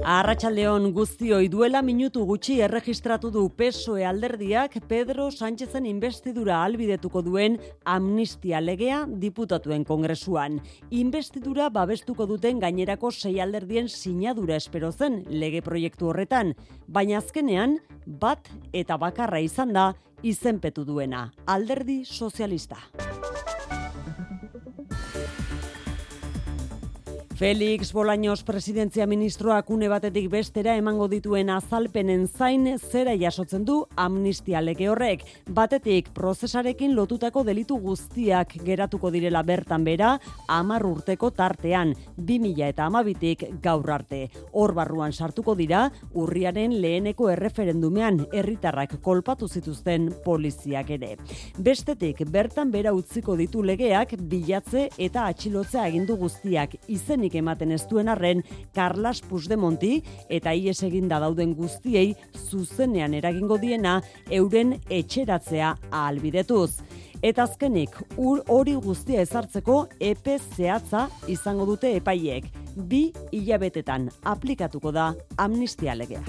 Arratxaldeon guztioi duela minutu gutxi erregistratu du PSOE alderdiak Pedro Sánchezen investidura albidetuko duen amnistia legea diputatuen kongresuan. Investidura babestuko duten gainerako sei alderdien sinadura espero zen lege proiektu horretan, baina azkenean bat eta bakarra izan da izenpetu duena, alderdi sozialista. Felix Bolaños presidentzia ministroak une batetik bestera emango dituen azalpenen zain zera jasotzen du amnistia lege horrek. Batetik prozesarekin lotutako delitu guztiak geratuko direla bertan bera, amar urteko tartean, 2000 eta amabitik gaur arte. Hor barruan sartuko dira, urriaren leheneko erreferendumean herritarrak kolpatu zituzten poliziak ere. Bestetik, bertan bera utziko ditu legeak bilatze eta atxilotzea egindu guztiak izenik ematen ez duen arren Carlas Puigdemonti eta ies eginda dauden guztiei zuzenean eragingo diena euren etxeratzea ahalbidetuz. Eta azkenik, ur hori guztia ezartzeko epe zehatza izango dute epaiek. Bi hilabetetan aplikatuko da amnistia legea.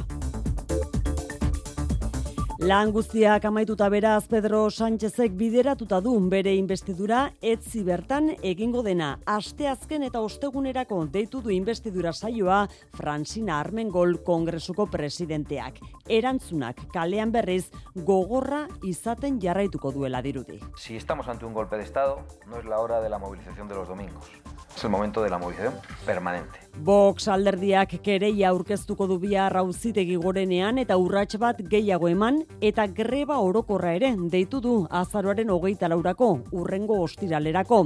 Lan guztiak amaituta beraz Pedro Sánchezek bideratuta du bere investidura etzi bertan egingo dena. Asteazken eta ostegunerako deitu du investidura saioa Francina Armengol Kongresuko presidenteak. Erantzunak kalean berriz gogorra izaten jarraituko duela dirudi. Si estamos ante un golpe de estado, no es la hora de la movilización de los domingos. Es el momento de la movilización permanente. Vox alderdiak kereia aurkeztuko du bihar auzitegi gorenean eta urrats bat gehiago eman eta greba orokorra ere deitu du azaroaren hogeita laurako, urrengo ostiralerako.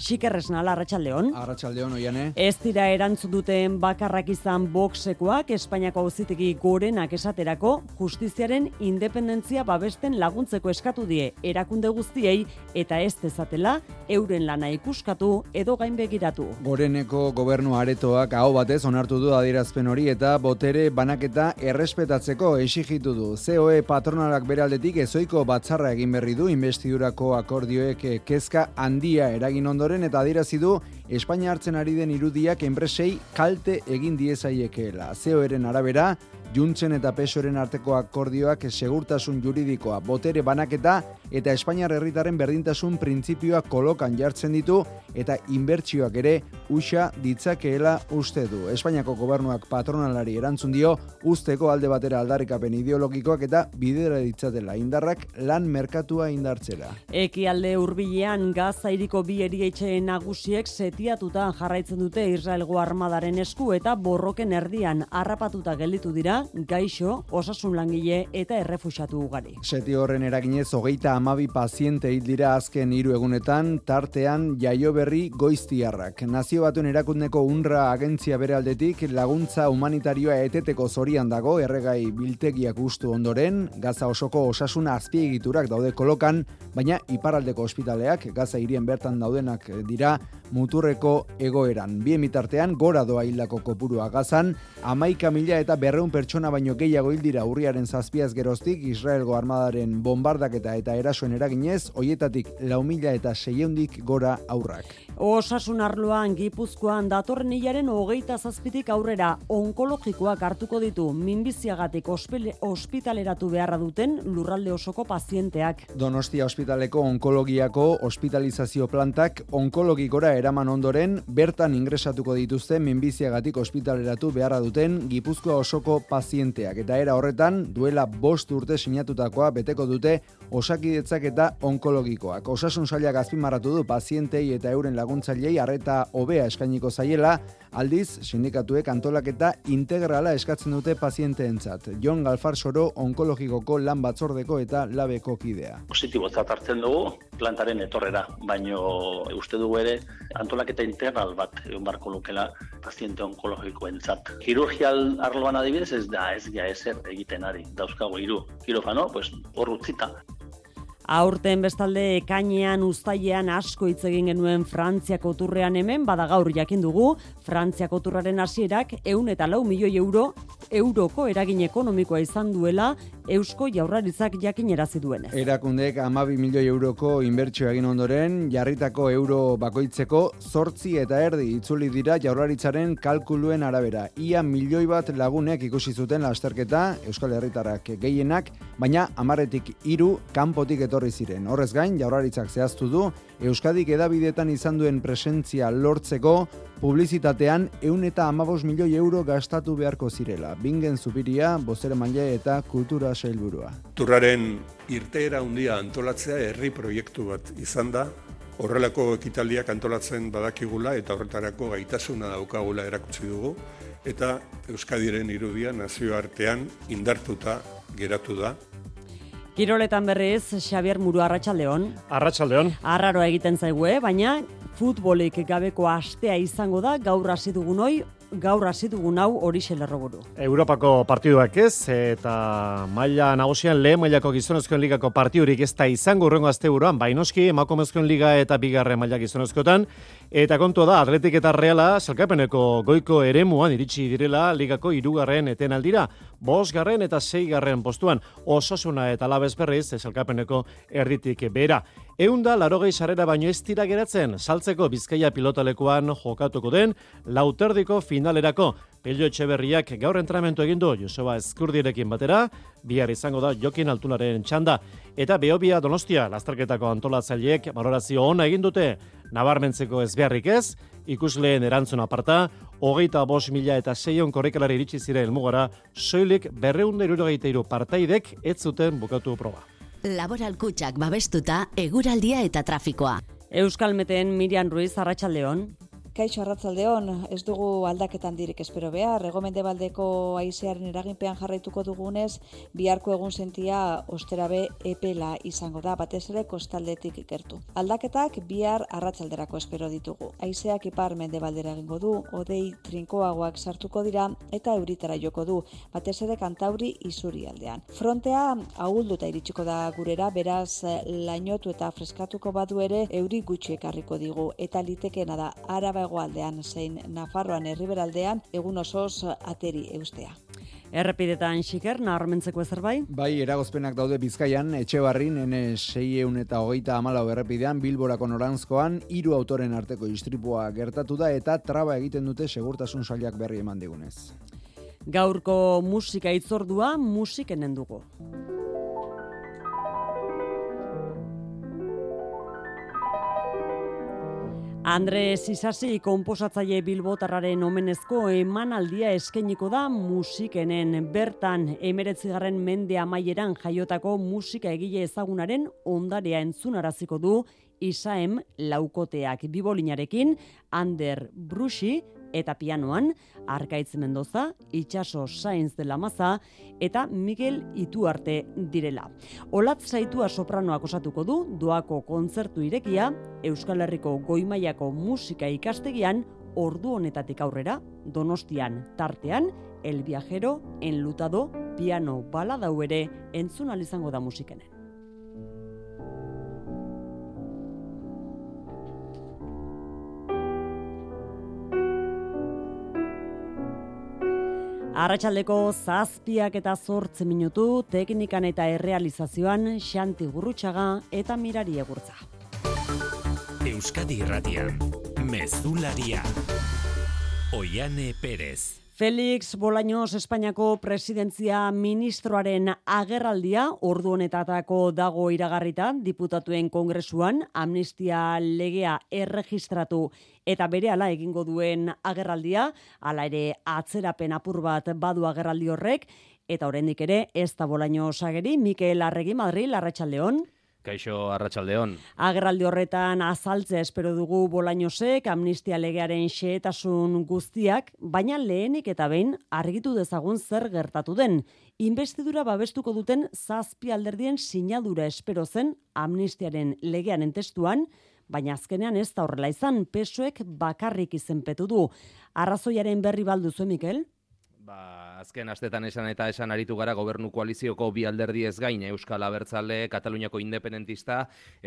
Xikerresna Arratsaldeon. Arratsaldeon oiane. Ez dira erantzun duten bakarrak izan Voxekoak Espainiako auzitegi gorenak esaterako justiziaren independentzia babesten laguntzeko eskatu die erakunde guztiei eta ez dezatela euren lana ikuskatu edo gainbegiratu. Goreneko gobernu aretoak aho batez onartu du adierazpen hori eta botere banaketa errespetatzeko exigitu du. COE patronalak beraldetik ezoiko batzarra egin berri du investidurako akordioek kezka handia eragin ondoren eta adierazi du Espainia hartzen ari den irudiak enpresei kalte egin diezaiekeela. COEren arabera, Juntzen eta Pesoren arteko akordioak segurtasun juridikoa, botere banaketa eta Espainiar herritaren berdintasun printzipioa kolokan jartzen ditu eta inbertsioak ere usa ditzakeela uste du. Espainiako gobernuak patronalari erantzun dio usteko alde batera aldarrikapen ideologikoak eta bidera ditzatela indarrak lan merkatua indartzera. Eki alde urbilean gaza iriko bi erietxeen nagusiek setiatuta jarraitzen dute Israelgo armadaren esku eta borroken erdian harrapatuta gelditu dira gaixo, osasun langile eta errefusatu ugari. Seti horren eraginez hogeita amabi paziente hil dira azken hiru egunetan, tartean jaio berri goiztiarrak. Nazio batuen erakundeko unra agentzia bere aldetik laguntza humanitarioa eteteko zorian dago erregai biltegiak ustu ondoren, gaza osoko osasuna azpiegiturak daude kolokan, baina iparaldeko ospitaleak gaza hirien bertan daudenak dira muturreko egoeran. Bien mitartean, gora doa hildako kopurua gazan, amaika mila eta berreun pertsona baino gehiago hildira urriaren zazpiaz geroztik, Israelgo armadaren bombardaketa eta erasoen eraginez, hoietatik lau mila eta seieundik gora aurrak. Osasun arloan gipuzkoan datorren hilaren hogeita zazpitik aurrera onkologikoak hartuko ditu minbiziagatik ospitaleratu beharra duten lurralde osoko pazienteak. Donostia ospitaleko onkologiako hospitalizazio plantak onkologikora eraman ondoren bertan ingresatuko dituzte minbiziagatik ospitaleratu beharra duten gipuzkoa osoko pazienteak. Eta era horretan duela bost urte sinatutakoa beteko dute osakidetzak eta onkologikoak. Osasun sailak azpimarratu du pazientei eta euren laguntzailei arreta hobea eskainiko zaiela, aldiz sindikatuek antolaketa integrala eskatzen dute pazienteentzat. Jon Galfar Soro onkologikoko lan batzordeko eta labeko kidea. Positibotzat hartzen dugu plantaren etorrera, baino uste dugu ere antolaketa integral bat egon barko lukela paziente onkologikoentzat. Kirurgial arloan adibidez ez da ez ja ezer egiten ari. Dauzkago hiru kirofano, pues hor utzita. Aurten bestalde ekainean uztailean asko hitz egin genuen Frantziako turrean hemen, bada gaur jakin dugu, Frantziako turraren hasierak ehun eta lau milioi euro euroko eragin ekonomikoa izan duela Eusko Jaurlaritzak jakinerazi duenez. Erakundek amabi milioi euroko inbertsio egin ondoren, jarritako euro bakoitzeko zortzi eta erdi itzuli dira jaurlaritzaren kalkuluen arabera. Ia milioi bat lagunek ikusi zuten lasterketa Euskal Herritarrak gehienak, baina amaretik hiru kanpotik etorri ziren. Horrez gain, jaurlaritzak zehaztu du, Euskadik edabidetan izan duen presentzia lortzeko publizitatean eun eta amabos milioi euro gastatu beharko zirela. Bingen zubiria, bozere manle eta kultura sailburua. Turraren irteera handia antolatzea herri proiektu bat izan da, horrelako ekitaldiak antolatzen badakigula eta horretarako gaitasuna daukagula erakutsi dugu, eta Euskadiren irudia nazioartean indartuta geratu da. Kiroletan berriz, Xavier Muru Arratxaldeon. Arratxaldeon. Arraroa egiten zaigue, baina futbolik gabeko astea izango da gaur hasi dugun hoi, gaur hasi dugun hau hori lerroburu. Europako partiduak ez, eta maila nagusian lehen mailako gizonezkoen ligako partidurik ez da izango urrengo asteburuan, bainoski emakumezkoen liga eta bigarren maila gizonezkoetan, eta kontua da, atletik eta reala, salkapeneko goiko eremuan iritsi direla ligako irugarren eten aldira, bosgarren eta seigarren postuan, ososuna eta labez berriz, salkapeneko erritik bera. Eunda, larogei sarera baino ez tira geratzen, saltzeko bizkaia pilotalekuan jokatuko den, lauterdiko finalerako. Pelio Etxeberriak gaur entramentu egin du Joseba Eskurdirekin batera, bihar izango da Jokin Altunaren txanda. Eta Beobia Donostia, lasterketako antolatzaileek valorazio ona egin dute, nabarmentzeko ez beharrik ez, ikusleen erantzun aparta, hogeita bos mila eta seion korrikalari iritsi ziren elmugara, soilik berreunde irurogeita partaidek ez zuten bukatu proba. Laboral kutsak babestuta, eguraldia eta trafikoa. Euskal Meten Mirian Ruiz Arratsaldeon. Kaixo arratzaldeon, ez dugu aldaketan dirik espero behar, regomende baldeko aizearen eraginpean jarraituko dugunez, biharko egun sentia osterabe epela izango da, batez ere kostaldetik ikertu. Aldaketak bihar arratsalderako espero ditugu. Aizeak ipar mende baldera egingo du, odei trinkoagoak sartuko dira eta euritara joko du, batez ere kantauri izuri aldean. Frontea ahulduta iritsiko da gurera, beraz lainotu eta freskatuko badu ere euri gutxi ekarriko digu, eta litekena da araba hegoaldean zein Nafarroan herriberaldean egun osoz ateri eustea. Errepidetan xiker, naharmentzeko ezer bai? Bai, eragozpenak daude bizkaian, etxe barrin, ene eun eta hogeita amalau errepidean, bilborako norantzkoan, hiru autoren arteko istripua gertatu da eta traba egiten dute segurtasun saliak berri eman digunez. Gaurko musika itzordua musikenen dugu. Andre Sisasi konposatzaile bilbotarraren omenezko emanaldia eskainiko da musikenen bertan. Emeretzigarren mende amaieran jaiotako musika egile ezagunaren ondarea entzunaraziko du Isaem laukoteak bibolinarekin Ander Brushi eta pianoan Arkaitz Mendoza, Itxaso Sainz de la Maza eta Miguel Ituarte direla. Olat zaitua sopranoak osatuko du doako kontzertu irekia Euskal Herriko Goimaiako musika ikastegian ordu honetatik aurrera Donostian tartean El Viajero enlutado piano baladau ere entzun izango da musikenen. Arratxaldeko zazpiak eta zortze minutu, teknikan eta errealizazioan xanti gurrutxaga eta mirari egurtza. Euskadi Irratian, Mezularia, Oiane Perez. Felix Bolaños Espainiako presidentzia ministroaren agerraldia ordu honetatako dago iragarrita diputatuen kongresuan amnistia legea erregistratu eta berehala egingo duen agerraldia hala ere atzerapen apur bat badu agerraldi horrek eta oraindik ere ez da Bolaños ageri. Mikel Arregi Madrid Larratsaldeon Kaixo Arratsaldeon. Agerraldi horretan azaltzea espero dugu Bolañosek amnistia legearen xehetasun guztiak, baina lehenik eta behin argitu dezagun zer gertatu den. Investidura babestuko duten zazpi alderdien sinadura espero zen amnistiaren legearen testuan, baina azkenean ez da horrela izan, pesoek bakarrik izenpetu du. Arrazoiaren berri baldu zuen, Mikel? Ba, azken astetan esan eta esan aritu gara gobernu koalizioko bi alderdi ez gain Euskal Abertzale, Kataluniako independentista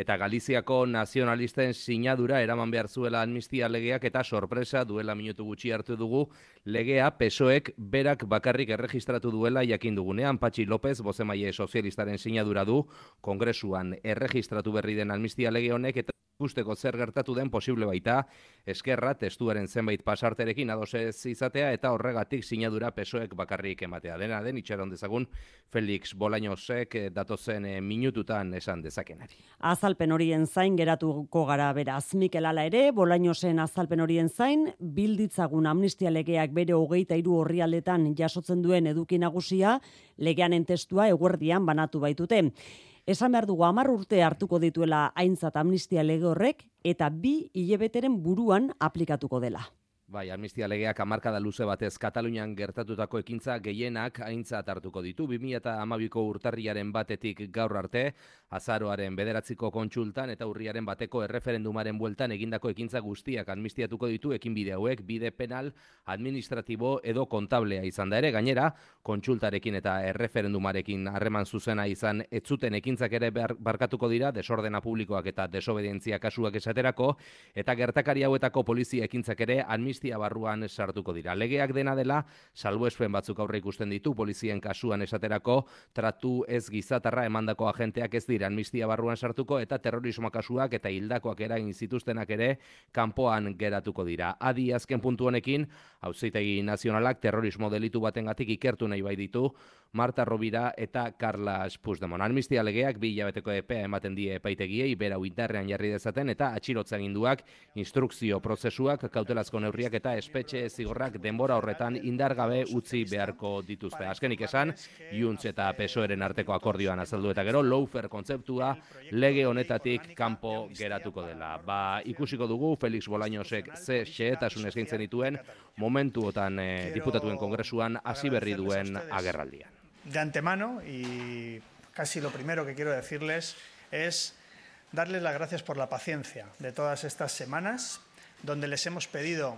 eta Galiziako nazionalisten sinadura eraman behar zuela amnistia legeak eta sorpresa duela minutu gutxi hartu dugu. Legea pesoek berak bakarrik erregistratu duela jakin dugunean. Patxi López, bozemaile sozialistaren sinadura du, kongresuan erregistratu berri den amnistia lege honek eta ikusteko zer gertatu den posible baita, eskerra testuaren zenbait pasarterekin adosez izatea eta horregatik sinadura pesoek bakarrik ematea. Dena den itxaron dezagun Felix Bolañosek datozen eh, minututan esan dezakenari. Azalpen horien zain geratuko gara beraz. Mikel Ala ere, Bolañosen azalpen horien zain, bilditzagun amnistia legeak bere hogeita iru horrialetan jasotzen duen eduki nagusia, legeanen testua eguerdian banatu baitute. Esan behar dugu amar urte hartuko dituela aintzat amnistia lege horrek eta bi hilebeteren buruan aplikatuko dela. Bai, amnistia legeak amarkada luze batez Katalunian gertatutako ekintza gehienak aintzat hartuko ditu. 2008ko urtarriaren batetik gaur arte, azaroaren bederatziko kontsultan eta urriaren bateko erreferendumaren bueltan egindako ekintza guztiak amnistiatuko ditu ekin bide hauek, bide penal, administratibo edo kontablea izan da ere. Gainera, kontsultarekin eta erreferendumarekin harreman zuzena izan etzuten ekintzak ere barkatuko dira, desordena publikoak eta desobedientzia kasuak esaterako, eta gertakari hauetako polizia ekintzak ere amnistia amnistia barruan sartuko dira. Legeak dena dela, salbuespen batzuk aurre ikusten ditu, polizien kasuan esaterako, tratu ez gizatarra emandako agenteak ez dira amnistia barruan sartuko, eta terrorismo kasuak eta hildakoak eragin zituztenak ere, kanpoan geratuko dira. Adi azken puntu honekin, hauzitegi nazionalak terrorismo delitu batengatik ikertu nahi bai ditu, Marta Rovira eta Carla Puigdemont. Amnistia legeak bi hilabeteko epea ematen die epaitegiei bera indarrean jarri dezaten eta atxilotzen ginduak instrukzio prozesuak kautelazko neurriak eta espetxe zigorrak denbora horretan indargabe utzi beharko dituzte. Azkenik esan, Juntz eta Pesoeren arteko akordioan azaldu eta gero, Loufer kontzeptua lege honetatik kanpo geratuko dela. Ba, ikusiko dugu, Felix Bolañosek ze xeetasun eskaintzen dituen, momentuotan eh, diputatuen kongresuan hasi berri duen agerraldian. De antemano, y casi lo primero que quiero decirles es darles las gracias por la paciencia de todas estas semanas, donde les hemos pedido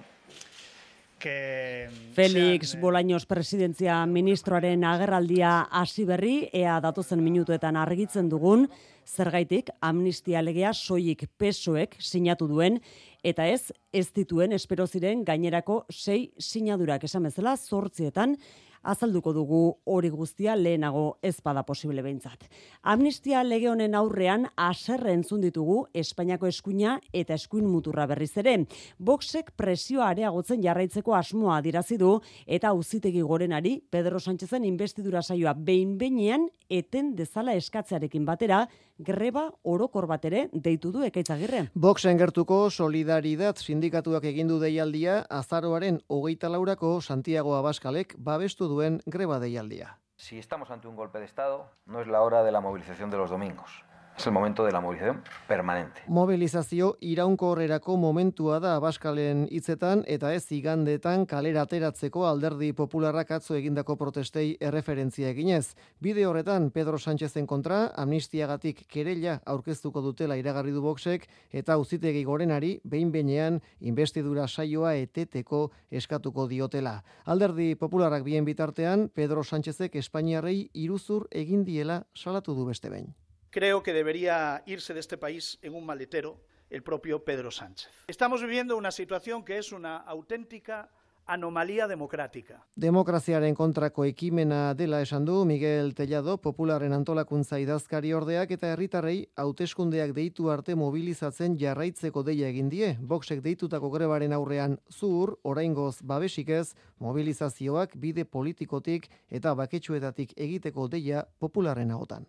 que Felix sean, Bolaños presidentzia ministroaren agerraldia hasi berri ea datozen minutuetan argitzen dugun zergaitik amnistia legea soilik pesoek sinatu duen eta ez ez dituen espero ziren gainerako sei sinadurak. Esan bezala 8etan azalduko dugu hori guztia lehenago ez bada posible behintzat. Amnistia lege honen aurrean aserre entzun ditugu Espainiako eskuina eta eskuin muturra berriz ere. Boxek presioa areagotzen jarraitzeko asmoa dirazi du eta auzitegi gorenari Pedro Sánchezen investidura saioa behin behinean eten dezala eskatzearekin batera greba orokor bat ere deitu du ekaitzagirre. Boxen gertuko solidaridad sindikatuak egindu deialdia azaroaren hogeita laurako Santiago Abaskalek babestu duen greba deialdia. Si estamos ante un golpe de Estado, no es la hora de la movilización de los domingos. Es el momento de la movilización permanente. Mobilizazio iraunkorrerako momentua da Abaskalen hitzetan eta ez igandetan kalera ateratzeko alderdi popularrak atzo egindako protestei erreferentzia eginez. Bide horretan Pedro Sánchezen kontra amnistiagatik kerella aurkeztuko dutela iragarri du boxek eta uzitegi gorenari behin behinean investidura saioa eteteko eskatuko diotela. Alderdi popularrak bien bitartean Pedro Sánchezek Espainiarrei iruzur egin diela salatu du beste behin. Creo que debería irse de este país en un maletero el propio Pedro Sánchez. Estamos viviendo una situación que es una auténtica anomalia demokratika. Demokraziaren kontrako ekimena dela esan du Miguel Tellado, popularen antolakuntza idazkari ordeak eta herritarrei hauteskundeak deitu arte mobilizatzen jarraitzeko deia egin die. Boxek deitutako grebaren aurrean zur, oraingoz babesik ez, mobilizazioak bide politikotik eta baketsuetatik egiteko deia popularen agotan.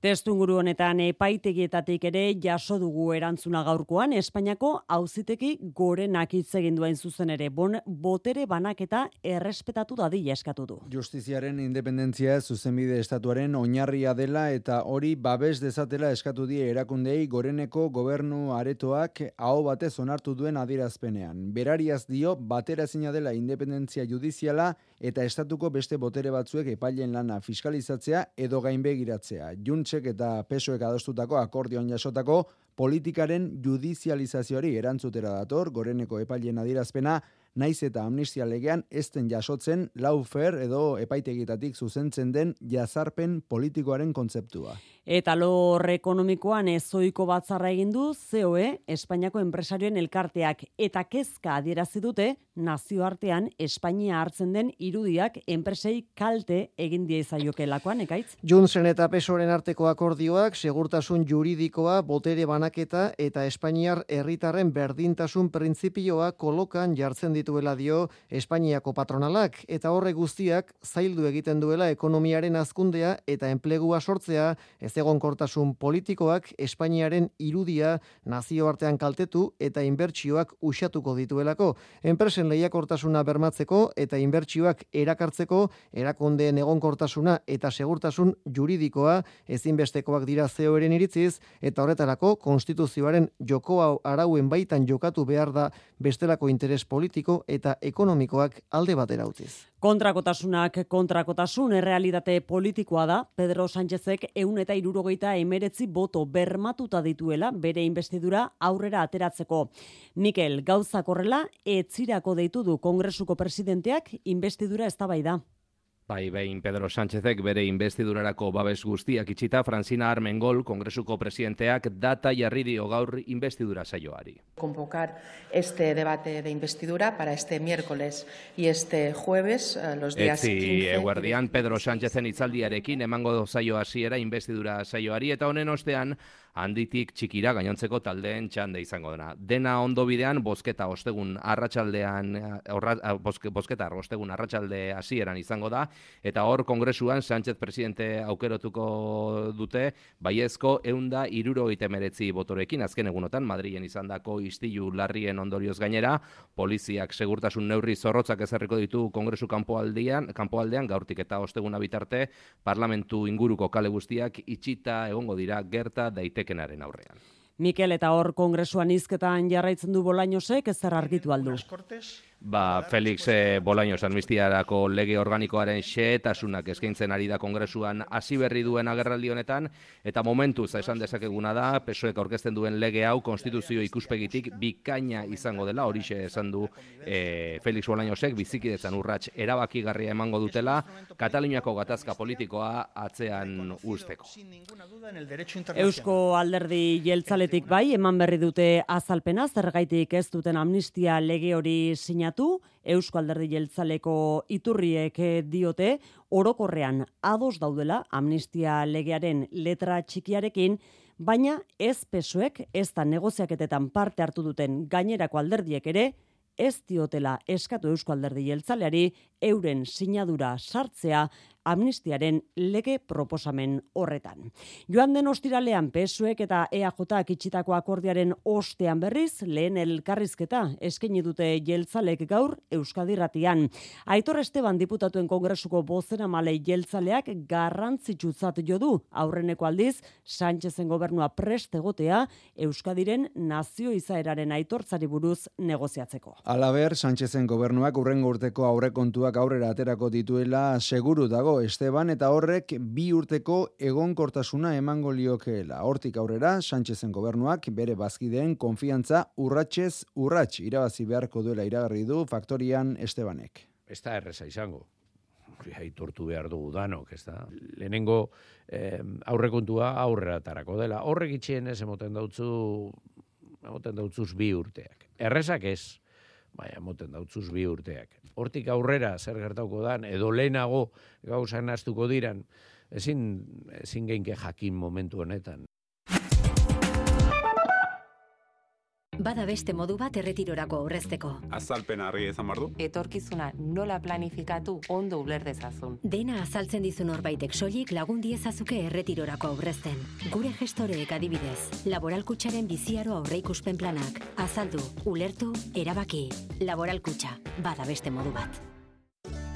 Testunguru honetan epaitegietatik ere jaso dugu erantzuna gaurkoan Espainiako auziteki gorenak hitz egin duen zuzen ere bon, botere banaketa errespetatu dadila eskatu du. Justiziaren independentzia zuzenbide estatuaren oinarria dela eta hori babes dezatela eskatu die erakundei goreneko gobernu aretoak hau batez onartu duen adirazpenean. Berariaz dio batera zina dela independentzia judiziala eta estatuko beste botere batzuek epailen lana fiskalizatzea edo gainbegiratzea. Juntzek eta pesoek adostutako akordioan jasotako politikaren judizializazioari erantzutera dator, goreneko epailen adirazpena, naiz eta amnistia legean ezten jasotzen laufer edo epaitegitatik zuzentzen den jazarpen politikoaren kontzeptua. Eta lor ekonomikoan ezoiko batzarra egin du COE Espainiako enpresarioen elkarteak eta kezka adierazi dute nazioartean Espainia hartzen den irudiak enpresei kalte egin die zaiokelakoan ekaitz. Juntzen eta Pesoren arteko akordioak segurtasun juridikoa, botere banaketa eta Espainiar herritarren berdintasun printzipioa kolokan jartzen dituela dio Espainiako patronalak eta horre guztiak zaildu egiten duela ekonomiaren azkundea eta enplegua sortzea ez egonkortasun politikoak Espainiaren irudia nazioartean kaltetu eta inbertsioak usatuko dituelako. Enpresen lehiakortasuna bermatzeko eta inbertsioak erakartzeko erakundeen egonkortasuna eta segurtasun juridikoa ezinbestekoak dira zeoeren iritziz eta horretarako konstituzioaren joko arauen baitan jokatu behar da bestelako interes politiko eta ekonomikoak alde batera utziz. Kontrakotasunak kontrakotasun errealitate politikoa da, Pedro Sánchezek eun eta irurogeita emeretzi boto bermatuta dituela bere investidura aurrera ateratzeko. Mikel, gauzak horrela, etzirako deitu du kongresuko presidenteak investidura ez da. Bai, behin Pedro Sánchezek bere investidurarako babes guztiak itxita, Francina Armengol, kongresuko presidenteak, data jarri dio gaur investidura saioari. Convocar este debate de investidura para este miércoles y este jueves, eh, los días Etzi, 15... eguerdian, Pedro Sánchezen itzaldiarekin emango saio hasiera investidura saioari, eta honen ostean, handitik txikira gainontzeko taldeen txande izango dena. Dena ondo bidean, bosketa ostegun arratsaldean orra, bosketa ostegun arratsalde hasieran izango da, eta hor kongresuan Sánchez presidente aukerotuko dute, baiezko eunda iruro meretzi botorekin, azken egunotan, Madrilen izandako istilu larrien ondorioz gainera, poliziak segurtasun neurri zorrotzak ezarriko ditu kongresu kanpoaldean, kanpoaldean gaurtik eta osteguna bitarte, parlamentu inguruko kale guztiak itxita egongo dira gerta daite daitekenaren aurrean. Mikel eta hor kongresuan izketan jarraitzen du bolainosek ez zer argitu aldu. Ba, Felix eh, Bolaños amnistiarako lege organikoaren xeetasunak eskaintzen ari da kongresuan hasi berri duen agerraldi honetan eta momentuz esan dezakeguna da PSOEk aurkezten duen lege hau konstituzio ikuspegitik bikaina izango dela horixe esan du eh, Felix Bolañosek bizikidetzan urrats erabakigarria emango dutela Kataluniako gatazka politikoa atzean usteko. Eusko alderdi jeltzaletik bai eman berri dute azalpena zergaitik ez duten amnistia lege hori sinatu sinatu, Eusko Alderdi Jeltzaleko iturriek eh, diote, orokorrean ados daudela amnistia legearen letra txikiarekin, baina ez pesoek ez da negoziaketetan parte hartu duten gainerako alderdiek ere, ez diotela eskatu Eusko Alderdi Jeltzaleari euren sinadura sartzea amnistiaren lege proposamen horretan. Joan den ostiralean pesuek eta EAJak itxitako akordiaren ostean berriz, lehen elkarrizketa eskaini dute jeltzalek gaur Euskadirratian. Aitor Esteban diputatuen kongresuko bozera malei jeltzaleak garrantzitsutzat jo du aurreneko aldiz Sánchezen gobernua prest egotea Euskadiren nazio izaeraren aitortzari buruz negoziatzeko. Alaber, Sánchezen gobernuak urrengo urteko aurrekontuak aurrera aterako dituela seguru dago Esteban eta horrek bi urteko egonkortasuna emango liokeela. Hortik aurrera, Sánchezen gobernuak bere bazkideen konfiantza urratxez urrats irabazi beharko duela iragarri du faktorian Estebanek. Ez da erreza izango. Aitortu behar dugu danok, ez da. Lehenengo eh, aurrekontua aurrera tarako dela. Horrek itxien ez emoten dautzu, emoten dautzuz bi urteak. Errezak ez, bai, emoten dautzuz bi urteak hortik aurrera zer gertauko dan, edo lehenago gauzan astuko diran, ezin, ezin geinke jakin momentu honetan. Bada beste modu bat erretirorako aurrezteko. Azalpen harri ezan bardu. Etorkizuna nola planifikatu ondo uler dezazun. Dena azaltzen dizun horbaitek soilik lagun diezazuke erretirorako aurrezten. Gure gestoreek adibidez, laboralkutsaren biziaro aurreikuspen planak. Azaldu, ulertu, erabaki. Laboralkutsa, bada beste modu bat.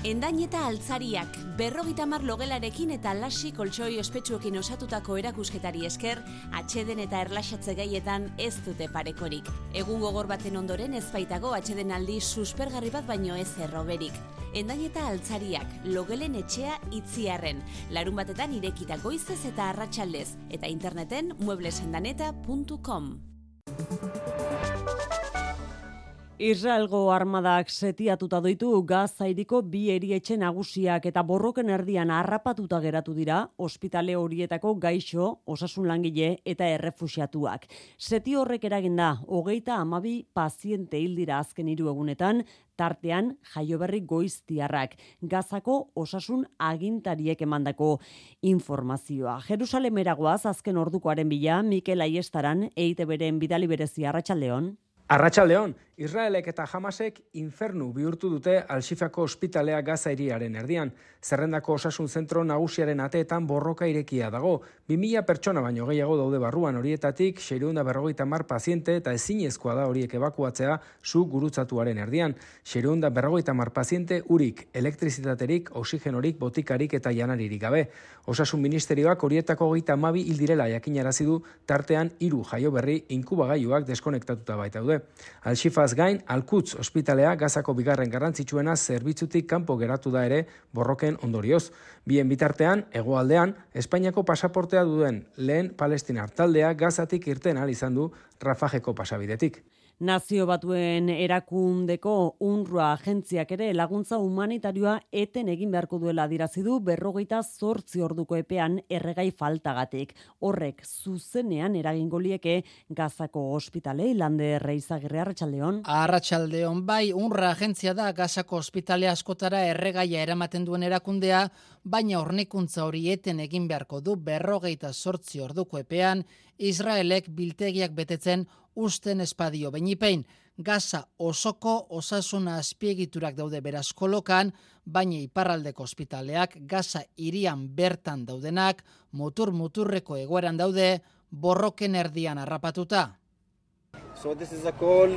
Endaineta altzariak, berrogita mar logelarekin eta lasi koltsoi ospetsuekin osatutako erakusketari esker, atxeden eta erlaxatze gaietan ez dute parekorik. Egun gogor baten ondoren ez baitago atxeden aldi suspergarri bat baino ez erroberik. Endaineta altzariak, logelen etxea itziarren, larun batetan irekitako izez eta arratsaldez eta interneten mueblesendaneta.com. Israelgo armadak setiatuta doitu gazairiko bi erietxe nagusiak eta borroken erdian harrapatuta geratu dira ospitale horietako gaixo, osasun langile eta errefusiatuak. Seti horrek eraginda, hogeita amabi paziente hildira azken hiru egunetan, tartean jaioberri goiztiarrak, gazako osasun agintariek emandako informazioa. Jerusalemera goaz azken ordukoaren bila, Mikel Aiestaran, eite beren bidali berezi arratsaldeon. Arratxaldeon, Israelek eta Hamasek infernu bihurtu dute Alxifako ospitalea Gaza iriaren erdian. Zerrendako osasun zentro nagusiaren ateetan borroka irekia dago. 2000 pertsona baino gehiago daude barruan horietatik, xeirunda berrogeita mar paziente eta ezinezkoa da horiek evakuatzea zu gurutzatuaren erdian. Xeirunda berrogeita mar paziente urik, elektrizitaterik, oxigenorik, botikarik eta janaririk gabe. Osasun ministerioak horietako gehieta mabi hildirela jakinarazi du tartean hiru jaio berri inkubagailuak deskonektatuta baita daude. Alxifaz gain, Alkutz ospitalea gazako bigarren garrantzitsuena zerbitzutik kanpo geratu da ere borroken ondorioz. Bien bitartean, hegoaldean, Espainiako pasaportea duen lehen palestinar taldea gazatik irten izan du Rafajeko pasabidetik. Nazio batuen erakundeko unrua agentziak ere laguntza humanitarioa eten egin beharko duela dirazi du berrogeita zortzi orduko epean erregai faltagatik. Horrek zuzenean eragingo lieke gazako ospitalei lande erreizagirre arratsaldeon. Arratsaldeon bai unrua agentzia da gazako ospitale askotara erregaia eramaten duen erakundea, baina hornikuntza hori eten egin beharko du berrogeita zortzi orduko epean, Israelek biltegiak betetzen usten espadio benipein. Gaza osoko osasuna azpiegiturak daude beraz kolokan, baina iparraldeko ospitaleak Gaza irian bertan daudenak, mutur muturreko egoeran daude, borroken erdian harrapatuta. So this is a call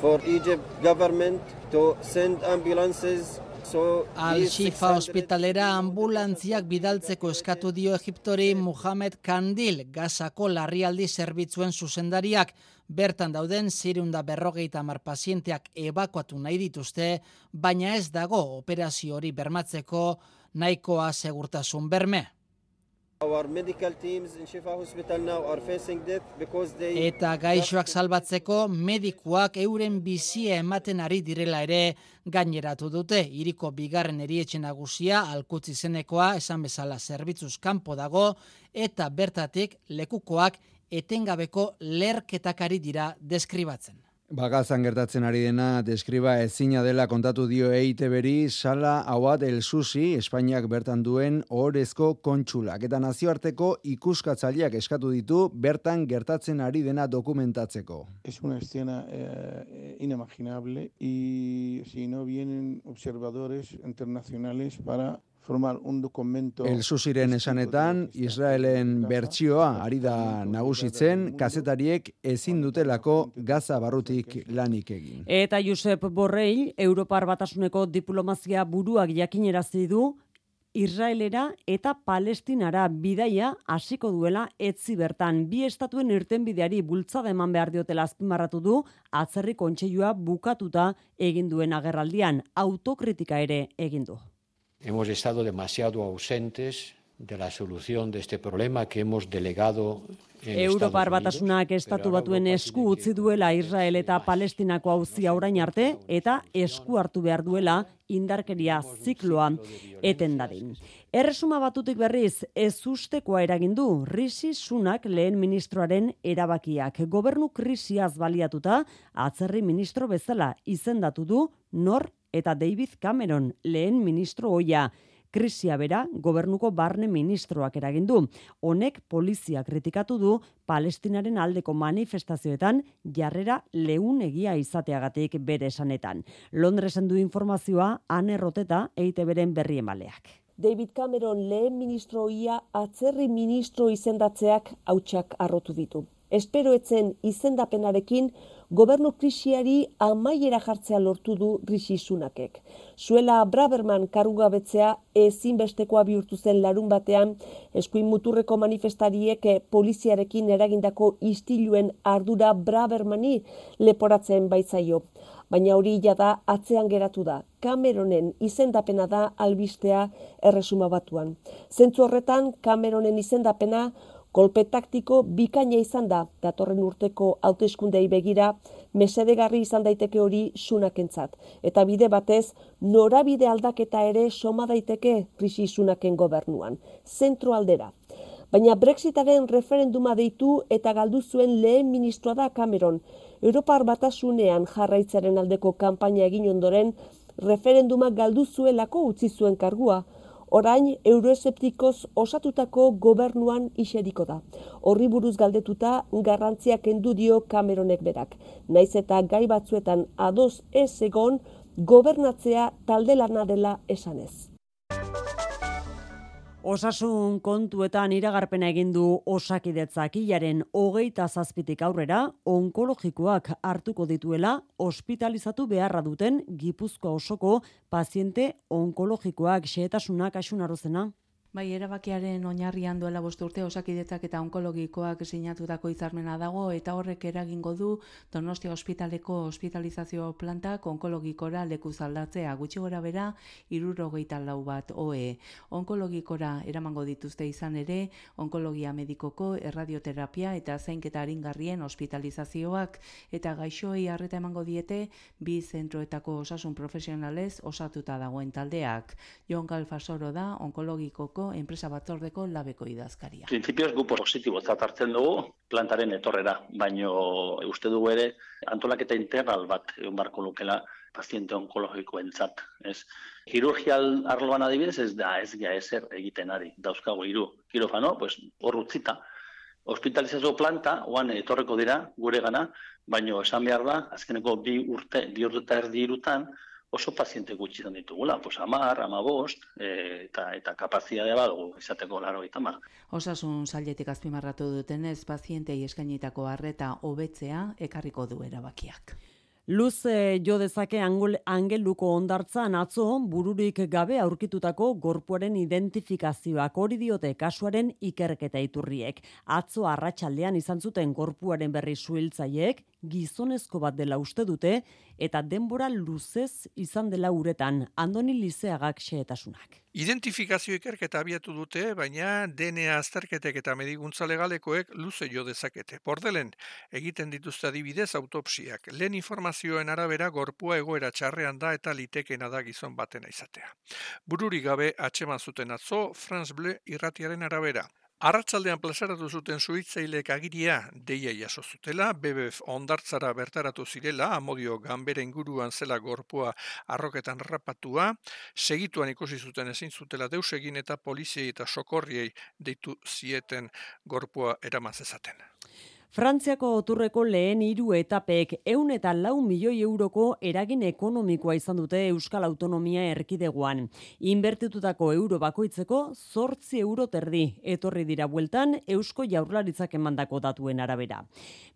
for Egypt government to send ambulances Al-Shifa ospitalera ambulantziak bidaltzeko eskatu dio Egiptori Muhammad Kandil, gazako larrialdi zerbitzuen zuzendariak, bertan dauden zirunda berrogeita mar pazienteak ebakuatu nahi dituzte, baina ez dago operazio hori bermatzeko nahikoa segurtasun berme. Eta gaixoak salbatzeko medikuak euren bizia ematen ari direla ere gaineratu dute. Iriko bigarren erietxe nagusia alkutzi zenekoa esan bezala zerbitzuz kanpo dago eta bertatik lekukoak etengabeko lerketakari dira deskribatzen. Bagazan gertatzen ari dena deskriba ezina dela kontatu dio eite beri sala hauat el susi Espainiak bertan duen orezko kontsulak eta nazioarteko ikuskatzaileak eskatu ditu bertan gertatzen ari dena dokumentatzeko. Es una escena eh, inimaginable y si no vienen observadores internacionales para formar un documento El Susiren esanetan Israelen bertsioa ari da nagusitzen kazetariek ezin dutelako Gaza barrutik lanik egin. Eta Josep Borrell Europar Batasuneko diplomazia buruak jakinerazi du Israelera eta Palestinara bidaia hasiko duela etzi bertan bi estatuen irtenbideari bultzada eman behar diotela azpimarratu du atzerri kontseilua bukatuta egin duen agerraldian autokritika ere egin du. Hemos estado demasiado ausentes de la solución de este problema que hemos delegado en Europar batasunak estatu batuen esku utzi duela Israel eta Palestinako auzia orain arte eta esku hartu behar duela indarkeria zikloa eten dadin. Erresuma batutik berriz ez ustekoa eragin du Risi Sunak lehen ministroaren erabakiak gobernu krisiaz baliatuta atzerri ministro bezala izendatu du nor eta David Cameron lehen ministro oia. Krisia bera, gobernuko barne ministroak eragindu. Honek polizia kritikatu du palestinaren aldeko manifestazioetan jarrera leunegia izateagatik bere esanetan. Londresen du informazioa, ane roteta, eite beren berri emaleak. David Cameron lehen ministroia atzerri ministro izendatzeak hautsak arrotu ditu. Espero etzen izendapenarekin gobernu krisiari amaiera jartzea lortu du Rishi Sunakek. Zuela Braverman karugabetzea ezinbestekoa bihurtu zen larun batean, eskuin muturreko manifestariek poliziarekin eragindako istiluen ardura Bravermani leporatzen baitzaio. Baina hori da atzean geratu da. Cameronen izendapena da albistea erresuma batuan. Zentzu horretan, Cameronen izendapena Kolpe taktiko bikaina izan da, datorren urteko hauteskundei begira, mesedegarri izan daiteke hori sunakentzat. Eta bide batez, norabide aldaketa ere soma daiteke krisi sunaken gobernuan. Zentro aldera. Baina Brexitaren referenduma deitu eta galdu zuen lehen ministroa da Cameron. Europar batasunean jarraitzaren aldeko kanpaina egin ondoren, referenduma galdu zuelako utzi zuen kargua, orain euroeseptikoz osatutako gobernuan iseriko da. Horri buruz galdetuta garrantziak kendu dio Cameronek berak. Naiz eta gai batzuetan ados ez egon gobernatzea talde lana dela esanez. Osasun kontuetan iragarpena egin du osakidetzak hilaren hogeita zazpitik aurrera, onkologikoak hartuko dituela ospitalizatu beharra duten Gipuzkoa osoko paziente onkologikoak xehetasunak asunarozena. Bai, erabakiaren oinarrian duela bost urte osakidetzak eta onkologikoak sinatutako izarmena dago eta horrek eragingo du Donostia ospitaleko hospitalizazio plantak onkologikora leku zaldatzea gutxi gora bera irurogeita lau bat OE. Onkologikora eramango dituzte izan ere, onkologia medikoko erradioterapia eta zainketa aringarrien hospitalizazioak eta gaixoei harreta emango diete bi zentroetako osasun profesionalez osatuta dagoen taldeak. Jon Galfasoro da onkologikoko enpresa batzordeko labeko idazkaria. Printzipioz gu positibo hartzen dugu plantaren etorrera, baino uste dugu ere antolaketa integral bat egon barko lukela paziente onkologiko entzat. Ez? Kirurgial arloan adibidez ez da ez ja ezer egiten ari. Dauzkago hiru kirofano, pues, hor utzita. Hospitalizazio planta, oan etorreko dira, gure gana, baino esan behar da, azkeneko bi urte, bi urte eta erdi irutan, oso paziente gutxi izan ditugula, pues amar, amabost, e, eta, eta kapazitatea badugu izateko laro eta mar. Osasun zailetik azpimarratu dutenez, pazientei eskainitako harreta hobetzea ekarriko du erabakiak. Luz jo dezake angul, angeluko ondartzan atzo bururik gabe aurkitutako gorpuaren identifikazioak hori diote kasuaren ikerketa iturriek. Atzo arratsaldean izan zuten gorpuaren berri suhiltzaileek gizonezko bat dela uste dute eta denbora luzez izan dela uretan Andoni Lizeagak xehetasunak. Identifikazio ikerketa abiatu dute, baina DNA azterketek eta mediguntza legalekoek luze jo dezakete. Bordelen, egiten dituzte adibidez autopsiak. Lehen informazioen arabera gorpua egoera txarrean da eta litekena da gizon batena izatea. Bururi gabe atxeman zuten atzo, Franz Ble irratiaren arabera. Arratsaldean plazaratu zuten suitzaileek agiria deia jaso zutela, BBF ondartzara bertaratu zirela, amodio ganbera inguruan zela gorpua arroketan rapatua, segituan ikusi zuten ezin zutela deus egin eta poliziei eta sokorriei deitu zieten gorpua eraman zezaten. Frantziako oturreko lehen hiru etapek eun eta lau milioi euroko eragin ekonomikoa izan dute Euskal Autonomia erkideguan. Inbertitutako euro bakoitzeko zortzi euro terdi etorri dira bueltan Eusko jaurlaritzak emandako datuen arabera.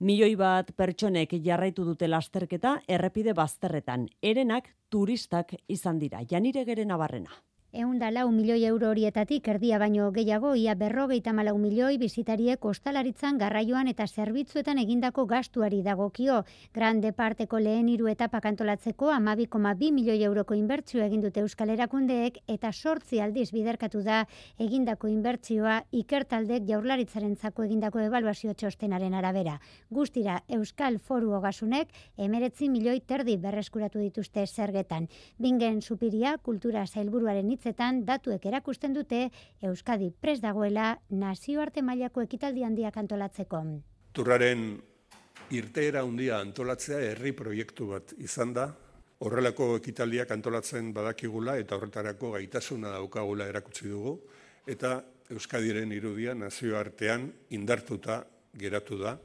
Milioi bat pertsonek jarraitu dute lasterketa errepide bazterretan. Erenak turistak izan dira. Janire geren abarrena. Eunda lau milioi euro horietatik erdia baino gehiago ia berrogeita malau milioi bizitariek ostalaritzan garraioan eta zerbitzuetan egindako gastuari dagokio. Grande parteko lehen hiru etapa kantolatzeko amabikoma bi milioi euroko inbertzioa egin dute Euskal Erakundeek eta sortzi aldiz biderkatu da egindako inbertzioa ikertaldek jaurlaritzaren zako egindako evaluazio txostenaren arabera. Guztira Euskal Foru Ogasunek emeretzi milioi terdi berreskuratu dituzte zergetan. Bingen supiria kultura zailburuaren hitz hitzetan datuek erakusten dute Euskadi pres dagoela nazioarte mailako ekitaldi handiak antolatzeko. Turraren irteera handia antolatzea herri proiektu bat izan da, horrelako ekitaldiak antolatzen badakigula eta horretarako gaitasuna daukagula erakutsi dugu, eta Euskadiren irudia nazioartean indartuta geratu da.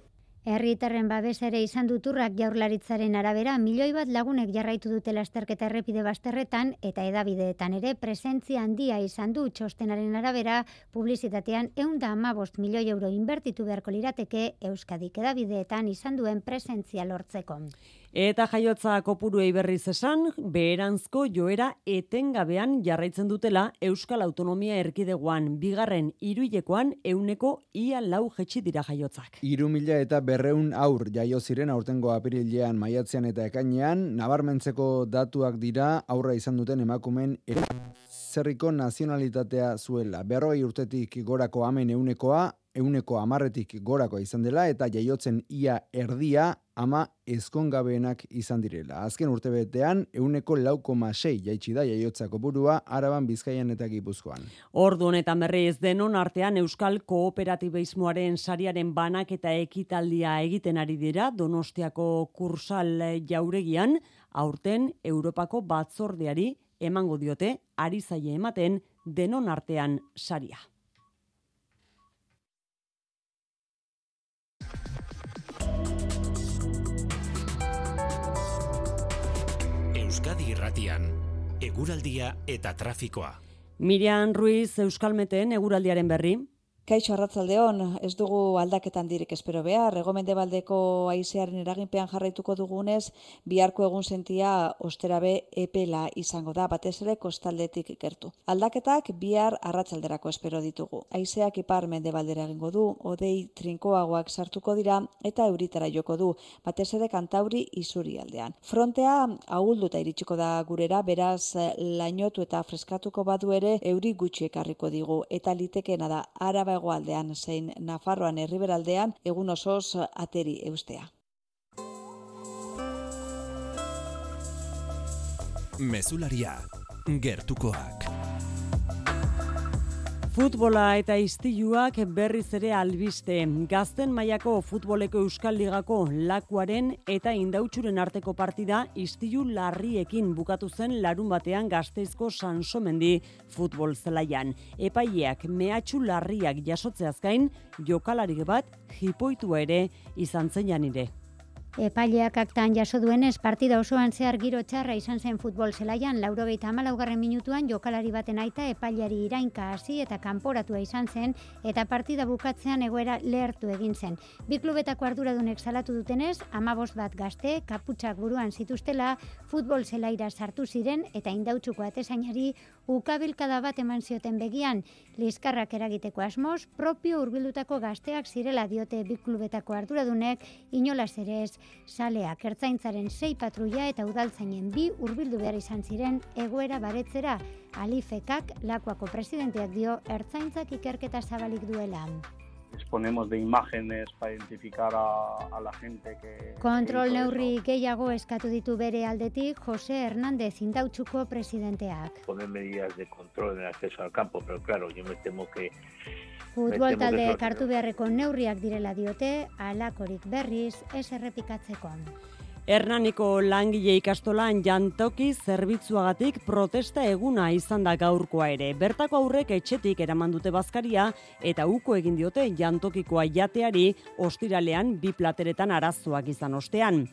Herritarren babes ere izan duturrak jaurlaritzaren arabera milioi bat lagunek jarraitu dute lasterketa errepide basterretan eta edabideetan ere presentzia handia izan du txostenaren arabera publizitatean eunda amabost milioi euro inbertitu beharko lirateke Euskadik edabideetan izan duen presentzia lortzeko. Eta jaiotza kopuruei berriz esan, beheranzko joera etengabean jarraitzen dutela Euskal Autonomia Erkidegoan, bigarren iruilekoan euneko ia lau jetxi dira jaiotzak. Iru mila eta berreun aur jaio ziren aurtengo apirilean maiatzean eta ekainean, nabarmentzeko datuak dira aurra izan duten emakumen zerriko nazionalitatea zuela. Berroi urtetik gorako amen eunekoa, euneko amarretik gorako izan dela eta jaiotzen ia erdia ama ezkongabeenak izan direla. Azken urtebetean, euneko lauko masei jaitsi da jaiotzako burua araban bizkaian eta gipuzkoan. Ordu honetan berriz denon artean Euskal Kooperatibeismoaren sariaren banak eta ekitaldia egiten ari dira Donostiako kursal jauregian, aurten Europako batzordeari emango diote ari zaie ematen denon artean saria. Euskadi Irratian, eguraldia eta trafikoa. Miriam Ruiz Euskalmeten eguraldiaren berri. Kaixo arratzaldeon, ez dugu aldaketan direk espero behar, egomende baldeko aizearen eraginpean jarraituko dugunez, biharko egun sentia osterabe epela izango da, batez ere kostaldetik ikertu. Aldaketak bihar arratsalderako espero ditugu. Aizeak ipar mende egingo du, odei trinkoagoak sartuko dira eta euritara joko du, batez ere kantauri izuri aldean. Frontea ahulduta iritsiko da gurera, beraz lainotu eta freskatuko badu ere euri gutxi ekarriko digu, eta litekeena da araba hegoaldean zein Nafarroan herriberaldean egun osoz ateri eustea. Mesularia, gertukoak. Futbola eta istiluak berriz ere albiste. Gazten mailako futboleko Euskal Ligako lakuaren eta indautxuren arteko partida istilu larriekin bukatu zen larun batean gazteizko Sansomendi futbol zelaian. Epaileak mehatxu larriak jasotzeaz gain, jokalarik bat jipoitua ere izan zen janire. Epaileak aktan jaso duenez partida osoan zehar giro txarra izan zen futbol zelaian, laurogeita amalaugarren minutuan jokalari baten aita epaileari irainka hasi eta kanporatua izan zen eta partida bukatzean egoera lehertu egin zen. Bi klubetako arduradunek salatu dutenez, amabost bat gazte, kaputxak buruan zituztela, futbol zelaira sartu ziren eta indautxuko atesainari ukabilkada bat eman zioten begian, liskarrak eragiteko asmoz, propio urbildutako gazteak zirela diote bi klubetako arduradunek, inolaz ere ez saleak ertzaintzaren sei patrulla eta udaltzainen bi hurbildu behar izan ziren egoera baretzera alifekak lakuako presidenteak dio ertzaintzak ikerketa zabalik duela. Disponemos de imágenes para identificar a, a la gente que... Kontrol neurri gehiago eskatu ditu bere aldetik Jose Hernández indautxuko presidenteak. Poner medidas de control en el acceso al campo, pero claro, yo me temo que Futbol talde kartu beharreko neurriak direla diote, alakorik berriz ez errepikatzeko. Hernaniko langile ikastolan jantoki zerbitzuagatik protesta eguna izan da gaurkoa ere. Bertako aurrek etxetik eraman dute bazkaria eta uko egin diote jantokikoa jateari ostiralean bi plateretan arazoak izan ostean.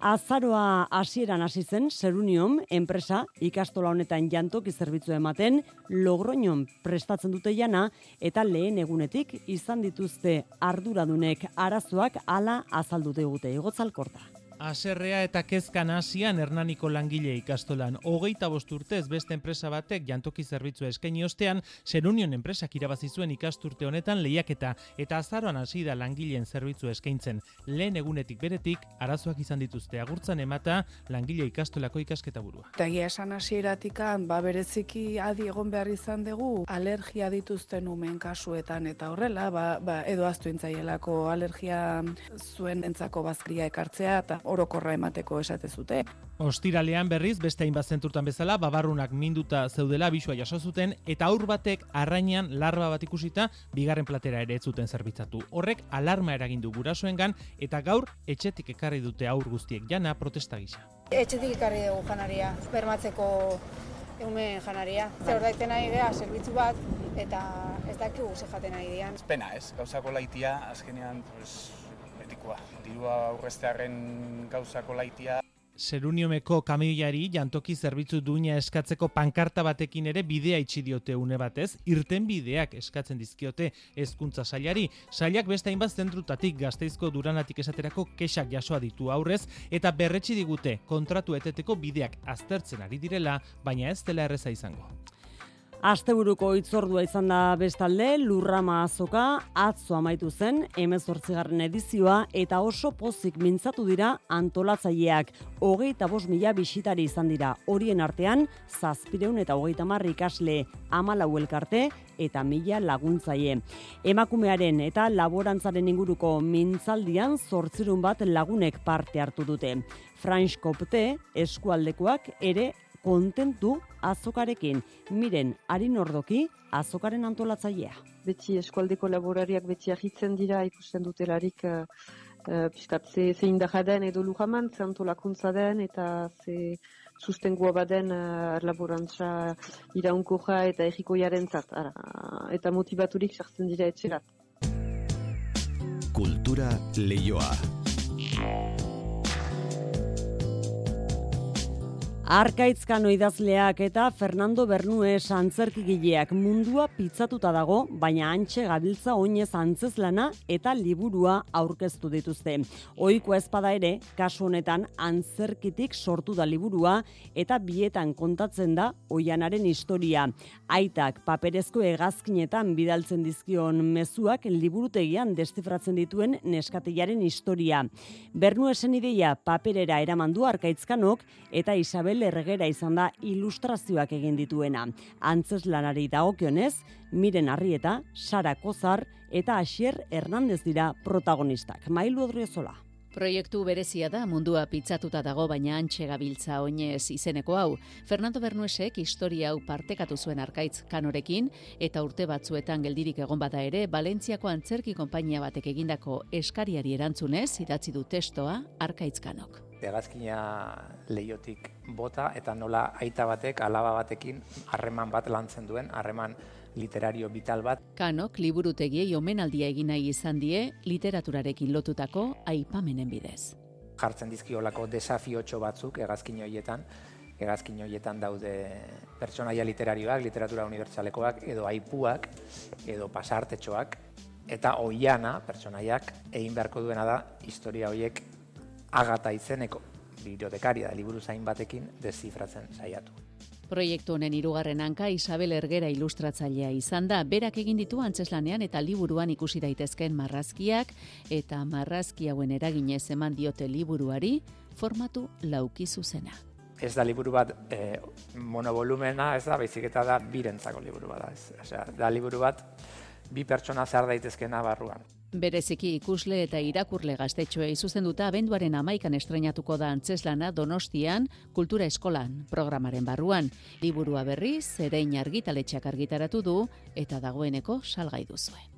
Azaroa hasieran hasi zen Serunion enpresa ikastola honetan jantoki zerbitzu ematen Logroñon prestatzen dute jana eta lehen egunetik izan dituzte arduradunek arazoak hala azaldu digute igotzalkorta. Aserrea eta kezkan hasian Hernaniko langile ikastolan. Hogeita bost urtez beste enpresa batek jantoki zerbitzua eskaini ostean, Serunion enpresak irabazi zuen ikasturte honetan lehiaketa eta azaroan hasi da langileen zerbitzu eskaintzen. Lehen egunetik beretik arazoak izan dituzte agurtzan emata langile ikastolako ikasketa burua. Tagia esan hasieratikan ba bereziki adi egon behar izan dugu alergia dituzten umen kasuetan eta horrela ba, ba edo aztu intzaielako alergia zuen entzako bazkria ekartzea eta orokorra emateko esate zute. Ostiralean berriz beste hainbat zenturtan bezala babarrunak minduta zeudela bisua jaso zuten eta aur batek arrainean larba bat ikusita bigarren platera ere ez zuten zerbitzatu. Horrek alarma eragindu gurasoengan eta gaur etxetik ekarri dute aur guztiek jana protesta gisa. Etxetik ekarri dugu janaria, bermatzeko eume janaria. Zer ordaiten nahi gea, zerbitzu bat, eta ez dakigu ze jaten nahi dian. Pena ez, gauzako laitia, azkenean, pues, betikoa. Dirua aurreztearen gauzako laitia. Seruniomeko kamioiari jantoki zerbitzu duina eskatzeko pankarta batekin ere bidea itxi diote une batez, irten bideak eskatzen dizkiote hezkuntza sailari. Sailak beste hainbat zentrutatik gazteizko duranatik esaterako kexak jasoa ditu aurrez eta berretsi digute kontratu eteteko bideak aztertzen ari direla, baina ez dela erreza izango. Asteburuko itzordua izan da bestalde, lurrama azoka, atzo amaitu zen, emezortzigarren edizioa, eta oso pozik mintzatu dira antolatzaileak. Hogeita bos mila bisitari izan dira, horien artean, zazpireun eta hogeita marri ikasle amalau elkarte, eta mila laguntzaile. Emakumearen eta laborantzaren inguruko mintzaldian zortzirun bat lagunek parte hartu dute. Franz Kopte, eskualdekoak ere kontentu azokarekin. Miren, harin ordoki, azokaren antolatzailea. Beti eskualdeko laborariak beti ahitzen dira ikusten dutelarik uh, uh, piskat ze, ze den edo lujaman, ze antolakuntza den eta ze sustengua baden uh, laborantza iraunkoja eta egikoiaren zart. Ara, eta motivaturik sartzen dira etxerat. Kultura leioa. Arkaitzkano idazleak eta Fernando Bernue antzerkigileak mundua pitzatuta dago, baina antxe gabiltza oinez antzezlana eta liburua aurkeztu dituzte. Ohiko ezpada ere, kasu honetan antzerkitik sortu da liburua eta bietan kontatzen da oianaren historia. Aitak paperezko hegazkinetan bidaltzen dizkion mezuak liburutegian destifratzen dituen neskatilaren historia. Bernue esen ideia paperera eramandu Arkaitzkanok eta Isabel erregera izan da ilustrazioak egin dituena. Antzes lanari dagokionez, miren arrieta, Sara Kozar eta Asier Hernandez dira protagonistak. Mailu Odriozola. Proiektu berezia da mundua pitzatuta dago baina antxe gabiltza oinez izeneko hau. Fernando Bernuesek historia hau partekatu zuen arkaitz kanorekin eta urte batzuetan geldirik egon bada ere, Valentziako antzerki konpainia batek egindako eskariari erantzunez idatzi du testoa arkaitz kanok hegazkina leiotik bota eta nola aita batek alaba batekin harreman bat lantzen duen, harreman literario vital bat. Kanok liburutegiei omenaldia egin nahi izan die literaturarekin lotutako aipamenen bidez. Jartzen dizkiolako desafiotxo batzuk hegazkin hoietan, hegazkin hoietan daude pertsonaia literarioak, literatura unibertsalekoak edo aipuak edo pasartetxoak eta oiana pertsonaiak egin beharko duena da historia hoiek agata izeneko bibliotekaria da liburu zain batekin dezifratzen saiatu. Proiektu honen hirugarren hanka Isabel Ergera ilustratzailea izan da, berak egin ditu antzeslanean eta liburuan ikusi daitezkeen marrazkiak eta marrazki hauen eraginez eman diote liburuari formatu lauki zuzena. Ez da liburu bat e, monovolumena, ez da, baizik eta da birentzako liburu bat. Ez. Osea, da liburu bat bi pertsona zar daitezkena barruan. Bereziki ikusle eta irakurle gaztetxoei zuzenduta abenduaren amaikan estrenatuko da antzeslana Donostian Kultura Eskolan programaren barruan. Liburua berriz, zerein argitaletxak argitaratu du eta dagoeneko salgai duzuen.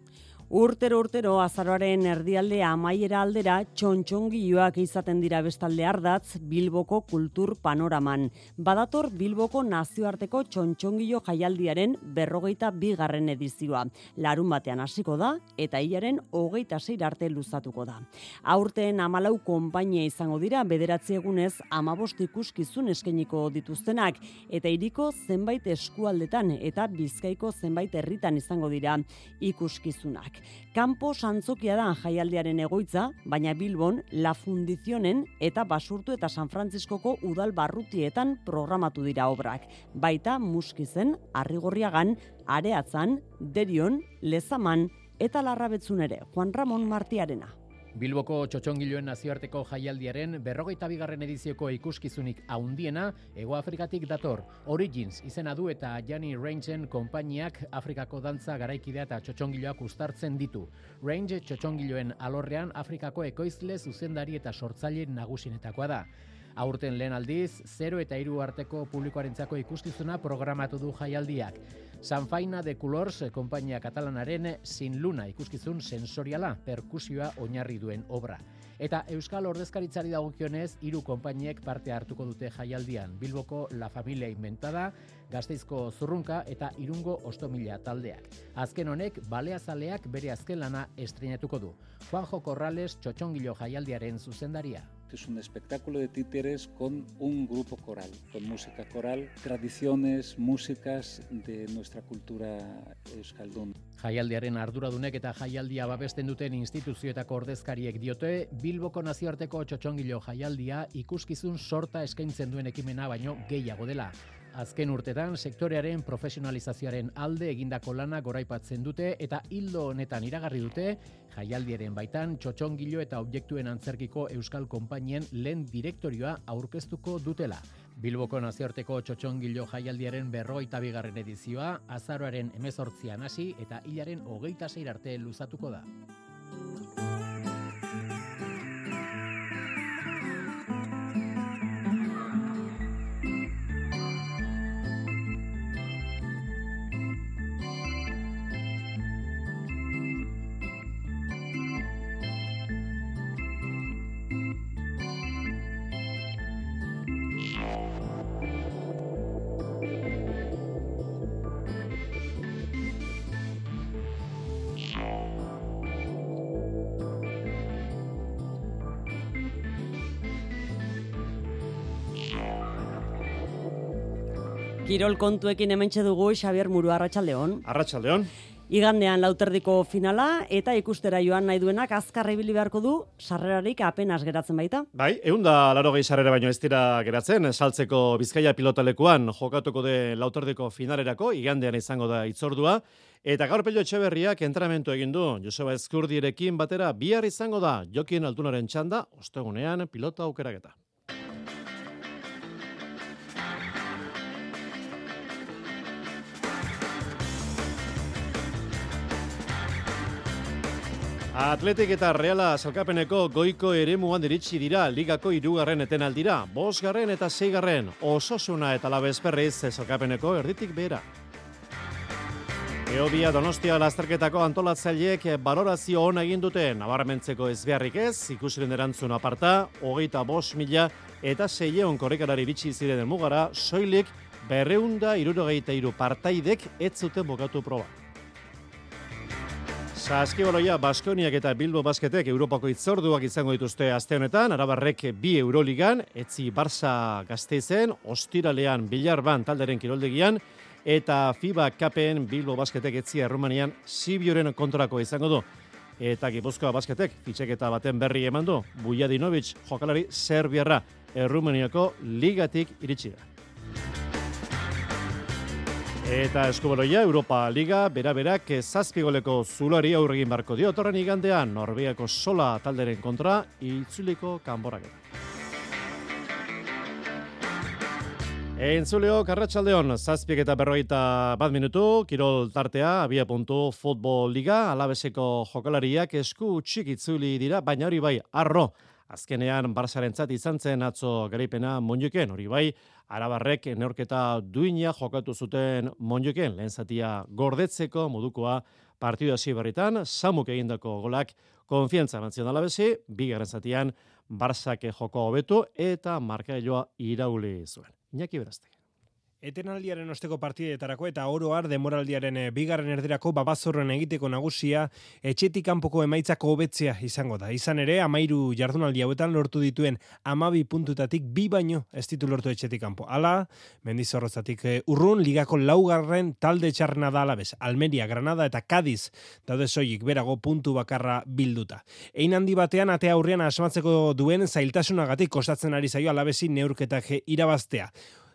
Urtero urtero azaroaren erdialde amaiera aldera txontxongioak izaten dira bestalde ardatz Bilboko kultur panoraman. Badator Bilboko nazioarteko txontxongio jaialdiaren berrogeita bigarren edizioa. Larun batean hasiko da eta hilaren hogeita zeir arte luzatuko da. Aurten amalau konpainia izango dira bederatzi egunez amabost ikuskizun eskeniko dituztenak eta iriko zenbait eskualdetan eta bizkaiko zenbait herritan izango dira ikuskizunak. Kampo Santzokia da jaialdiaren egoitza, baina Bilbon La Fundizionen eta Basurtu eta San Frantziskoko udal barrutietan programatu dira obrak. Baita Muskizen, Arrigorriagan, Areatzan, Derion, Lezaman eta Larrabetzun ere. Juan Ramon Martiarena. Bilboko txotxongiloen nazioarteko jaialdiaren berrogeita bigarren edizioko ikuskizunik haundiena Ego Afrikatik dator. Origins izena du eta Jani Rangeen konpainiak Afrikako dantza garaikidea eta txotxongiloak ustartzen ditu. Range txotxongiloen alorrean Afrikako ekoizle zuzendari eta sortzaile nagusinetakoa da. Aurten lehen aldiz, 0 eta 3 arteko publikoarentzako ikuskizuna programatu du jaialdiak. Sanfaina de Colors konpainia katalanaren Sin Luna ikuskizun sensoriala perkusioa oinarri duen obra. Eta Euskal Ordezkaritzari dagokionez hiru konpainiek parte hartuko dute jaialdian. Bilboko La Familia Inventada, Gasteizko Zurrunka eta Irungo Ostomila taldeak. Azken honek baleazaleak bere azken lana estrenatuko du. Juanjo Corrales Txotxongilo jaialdiaren zuzendaria. Es un espectáculo de títeres con un grupo coral, con música coral, tradiciones, músicas de nuestra cultura euskaldun. Jaialdiaren arduradunek eta jaialdia babesten duten instituzioetako ordezkariek diote, Bilboko nazioarteko txotxongilo jaialdia ikuskizun sorta eskaintzen duen ekimena baino gehiago dela. Azken urtetan sektorearen profesionalizazioaren alde egindako lana goraipatzen dute eta hildo honetan iragarri dute jaialdiaren baitan txotxongilo eta objektuen antzerkiko euskal konpainien lehen direktorioa aurkeztuko dutela. Bilboko nazioarteko txotxongilo jaialdiaren berroita bigarren edizioa azaroaren emezortzian hasi eta hilaren hogeita arte luzatuko da. Kirol kontuekin hementxe dugu Xavier Muru Arratsaldeon. Arratsaldeon. Igandean lauterdiko finala eta ikustera joan nahi duenak azkar ibili beharko du sarrerarik apenas geratzen baita. Bai, egun da laro gehi sarrera baino ez dira geratzen, saltzeko bizkaia pilotalekuan jokatuko de lauterdiko finalerako, igandean izango da itzordua, eta gaur pelio etxeberriak entramentu egin du, Joseba Eskurdirekin batera bihar izango da, jokin altunaren txanda, ostegunean pilota aukeraketa. Atletik eta Reala salkapeneko goiko eremuan diritsi dira ligako irugarren etenaldira. Bosgarren eta zeigarren ososuna eta labez berriz salkapeneko erditik behera. Eobia Donostia lasterketako antolatzaileek balorazio hona egin dute nabarmentzeko ez beharrik ez, ikusiren erantzun aparta, hogeita bos mila eta zeieon korrekarari bitxi ziren mugara, soilik berreunda irurogeita iru partaidek ez zuten bokatu proba. Saskibaloia Baskoniak eta Bilbo Basketek Europako itzorduak izango dituzte aste honetan, Arabarrek bi Euroligan, etzi Barça Gasteizen, Ostiralean Bilarban talderen kiroldegian eta FIBA Kapen Bilbo Basketek etzi Errumanian Sibioren kontrako izango du. Eta Gipuzkoa Basketek fitxeketa baten berri eman du, Bujadinovic jokalari Serbiarra Errumaniako ligatik iritsi da. Eta eskubaloia Europa Liga bera-berak zazpigoleko zulari aurregin barko dio torren igandean Norbiako sola talderen kontra itzuliko kanborak. Entzuleo, karratxaldeon, zazpiek eta berroita bat minutu, kirol tartea, abia puntu, futbol liga, alabeseko jokalariak esku txik itzuli dira, baina hori bai, arro, azkenean Barsarentzat izan zen atzo garaipena Monjuken, hori bai, Arabarrek neorketa duina jokatu zuten Monjuken, lehen zatia gordetzeko modukoa partidu hasi berritan, samuk egindako golak konfientza nazionala bezi, bigarren zatian Barsak joko hobetu eta markailloa irauli zuen. Iñaki Berazte. Etenaldiaren osteko partidetarako eta oroar demoraldiaren eh, bigarren erderako babazorren egiteko nagusia etxetik kanpoko emaitzako hobetzea izango da. Izan ere, amairu jardunaldi hauetan lortu dituen amabi puntutatik bi baino ez ditu lortu etxetik kanpo. Ala, mendizorrozatik eh, urrun, ligako laugarren talde txarrena da alabez. Almeria, Granada eta Cadiz daude soilik berago puntu bakarra bilduta. Ein handi batean atea aurrean asmatzeko duen zailtasunagatik kostatzen ari zaio alabezi neurketak irabaztea.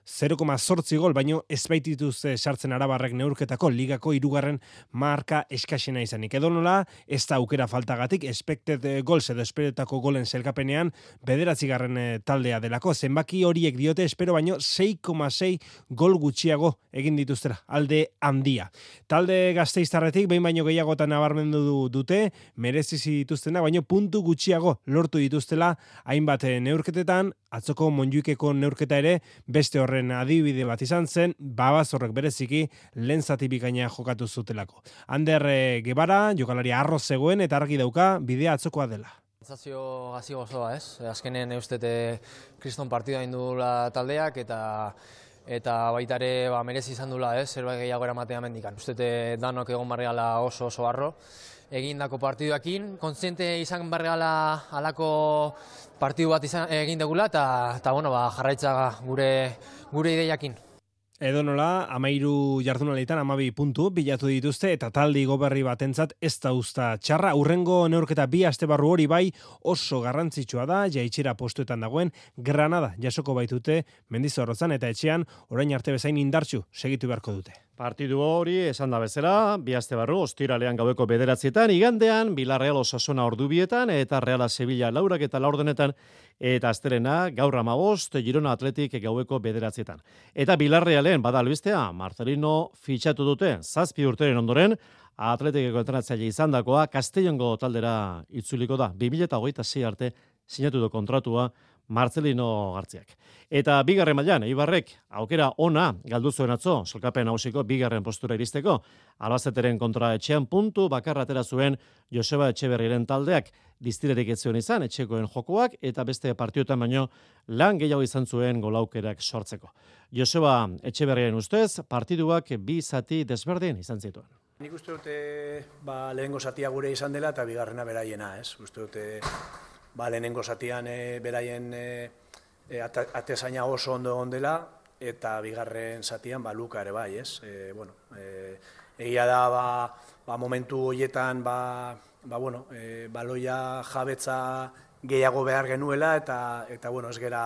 0,8 gol, baino ez baitituz sartzen arabarrek neurketako ligako irugarren marka eskasena izanik. Edo nola, ez da aukera faltagatik, expected eh, goals edo esperetako golen zelkapenean, bederatzigarren eh, taldea delako. Zenbaki horiek diote, espero baino 6,6 gol gutxiago egin dituztera, alde handia. Talde gazteiztarretik, behin baino gehiagotan nabarmendu dute, merezi dituztena, baino puntu gutxiago lortu dituztela, hainbat eh, neurketetan, atzoko monjuikeko neurketa ere, beste horre horren adibide bat izan zen, babazorrek bereziki lehen zati jokatu zutelako. Ander e, Gebara, jokalari arroz zegoen eta argi dauka bidea atzokoa dela. Zazio gazi gozoa, ez? Azkenen eustete kriston partida indula taldeak eta eta baitare ba, merezi izan dula, ez? Zerbait gehiago eramatea mendikan. Ustete danok egon barriala oso oso arro egindako partiduakin. Kontziente izan barriala alako partidu bat izan egin degula eta, eta bueno, ba, jarraitza gure gure ideiakin. Edo nola, amairu jardunaletan amabi puntu bilatu dituzte eta taldi goberri batentzat ez da usta txarra. Urrengo neurketa bi aste barru hori bai oso garrantzitsua da, jaitxera postuetan dagoen Granada jasoko baitute mendizorrozan eta etxean orain arte bezain indartxu segitu beharko dute. Partidu hori esan da bezala, bi aste barru, ostiralean gaueko bederatzietan, igandean, Bilarreal Osasuna ordubietan, eta Reala Sevilla laurak eta laurdenetan, eta azterena gaur amabost, Girona Atletik gaueko bederatzietan. Eta Bilarrealen, bada albistea, Marcelino fitxatu dute, zazpi urteren ondoren, Atletikeko entrenatzaile izan dakoa, Castellongo taldera itzuliko da, 2008 arte sinatu du kontratua, Marcelino Gartziak. Eta bigarren mailan Ibarrek aukera ona galdu zuen atzo, solkapen hausiko bigarren postura iristeko, Albazeteren kontra etxean puntu bakarra atera zuen Joseba Etxeberriren taldeak diztirerik ez zuen izan etxekoen jokoak eta beste partioetan baino lan gehiago izan zuen golaukerak sortzeko. Joseba Etxeberriren ustez partiduak bi zati desberdin izan zituen. Nik uste dute ba, lehengo zatia gure izan dela eta bigarrena beraiena, ez? Uste dute ba, lehenengo zatian e, beraien e, e, atezaina oso ondo egon dela, eta bigarren zatian ba, luka ere bai, ez? E, bueno, e, egia da, ba, ba, momentu horietan, ba, ba, bueno, e, baloia jabetza gehiago behar genuela, eta, eta bueno, ez gera,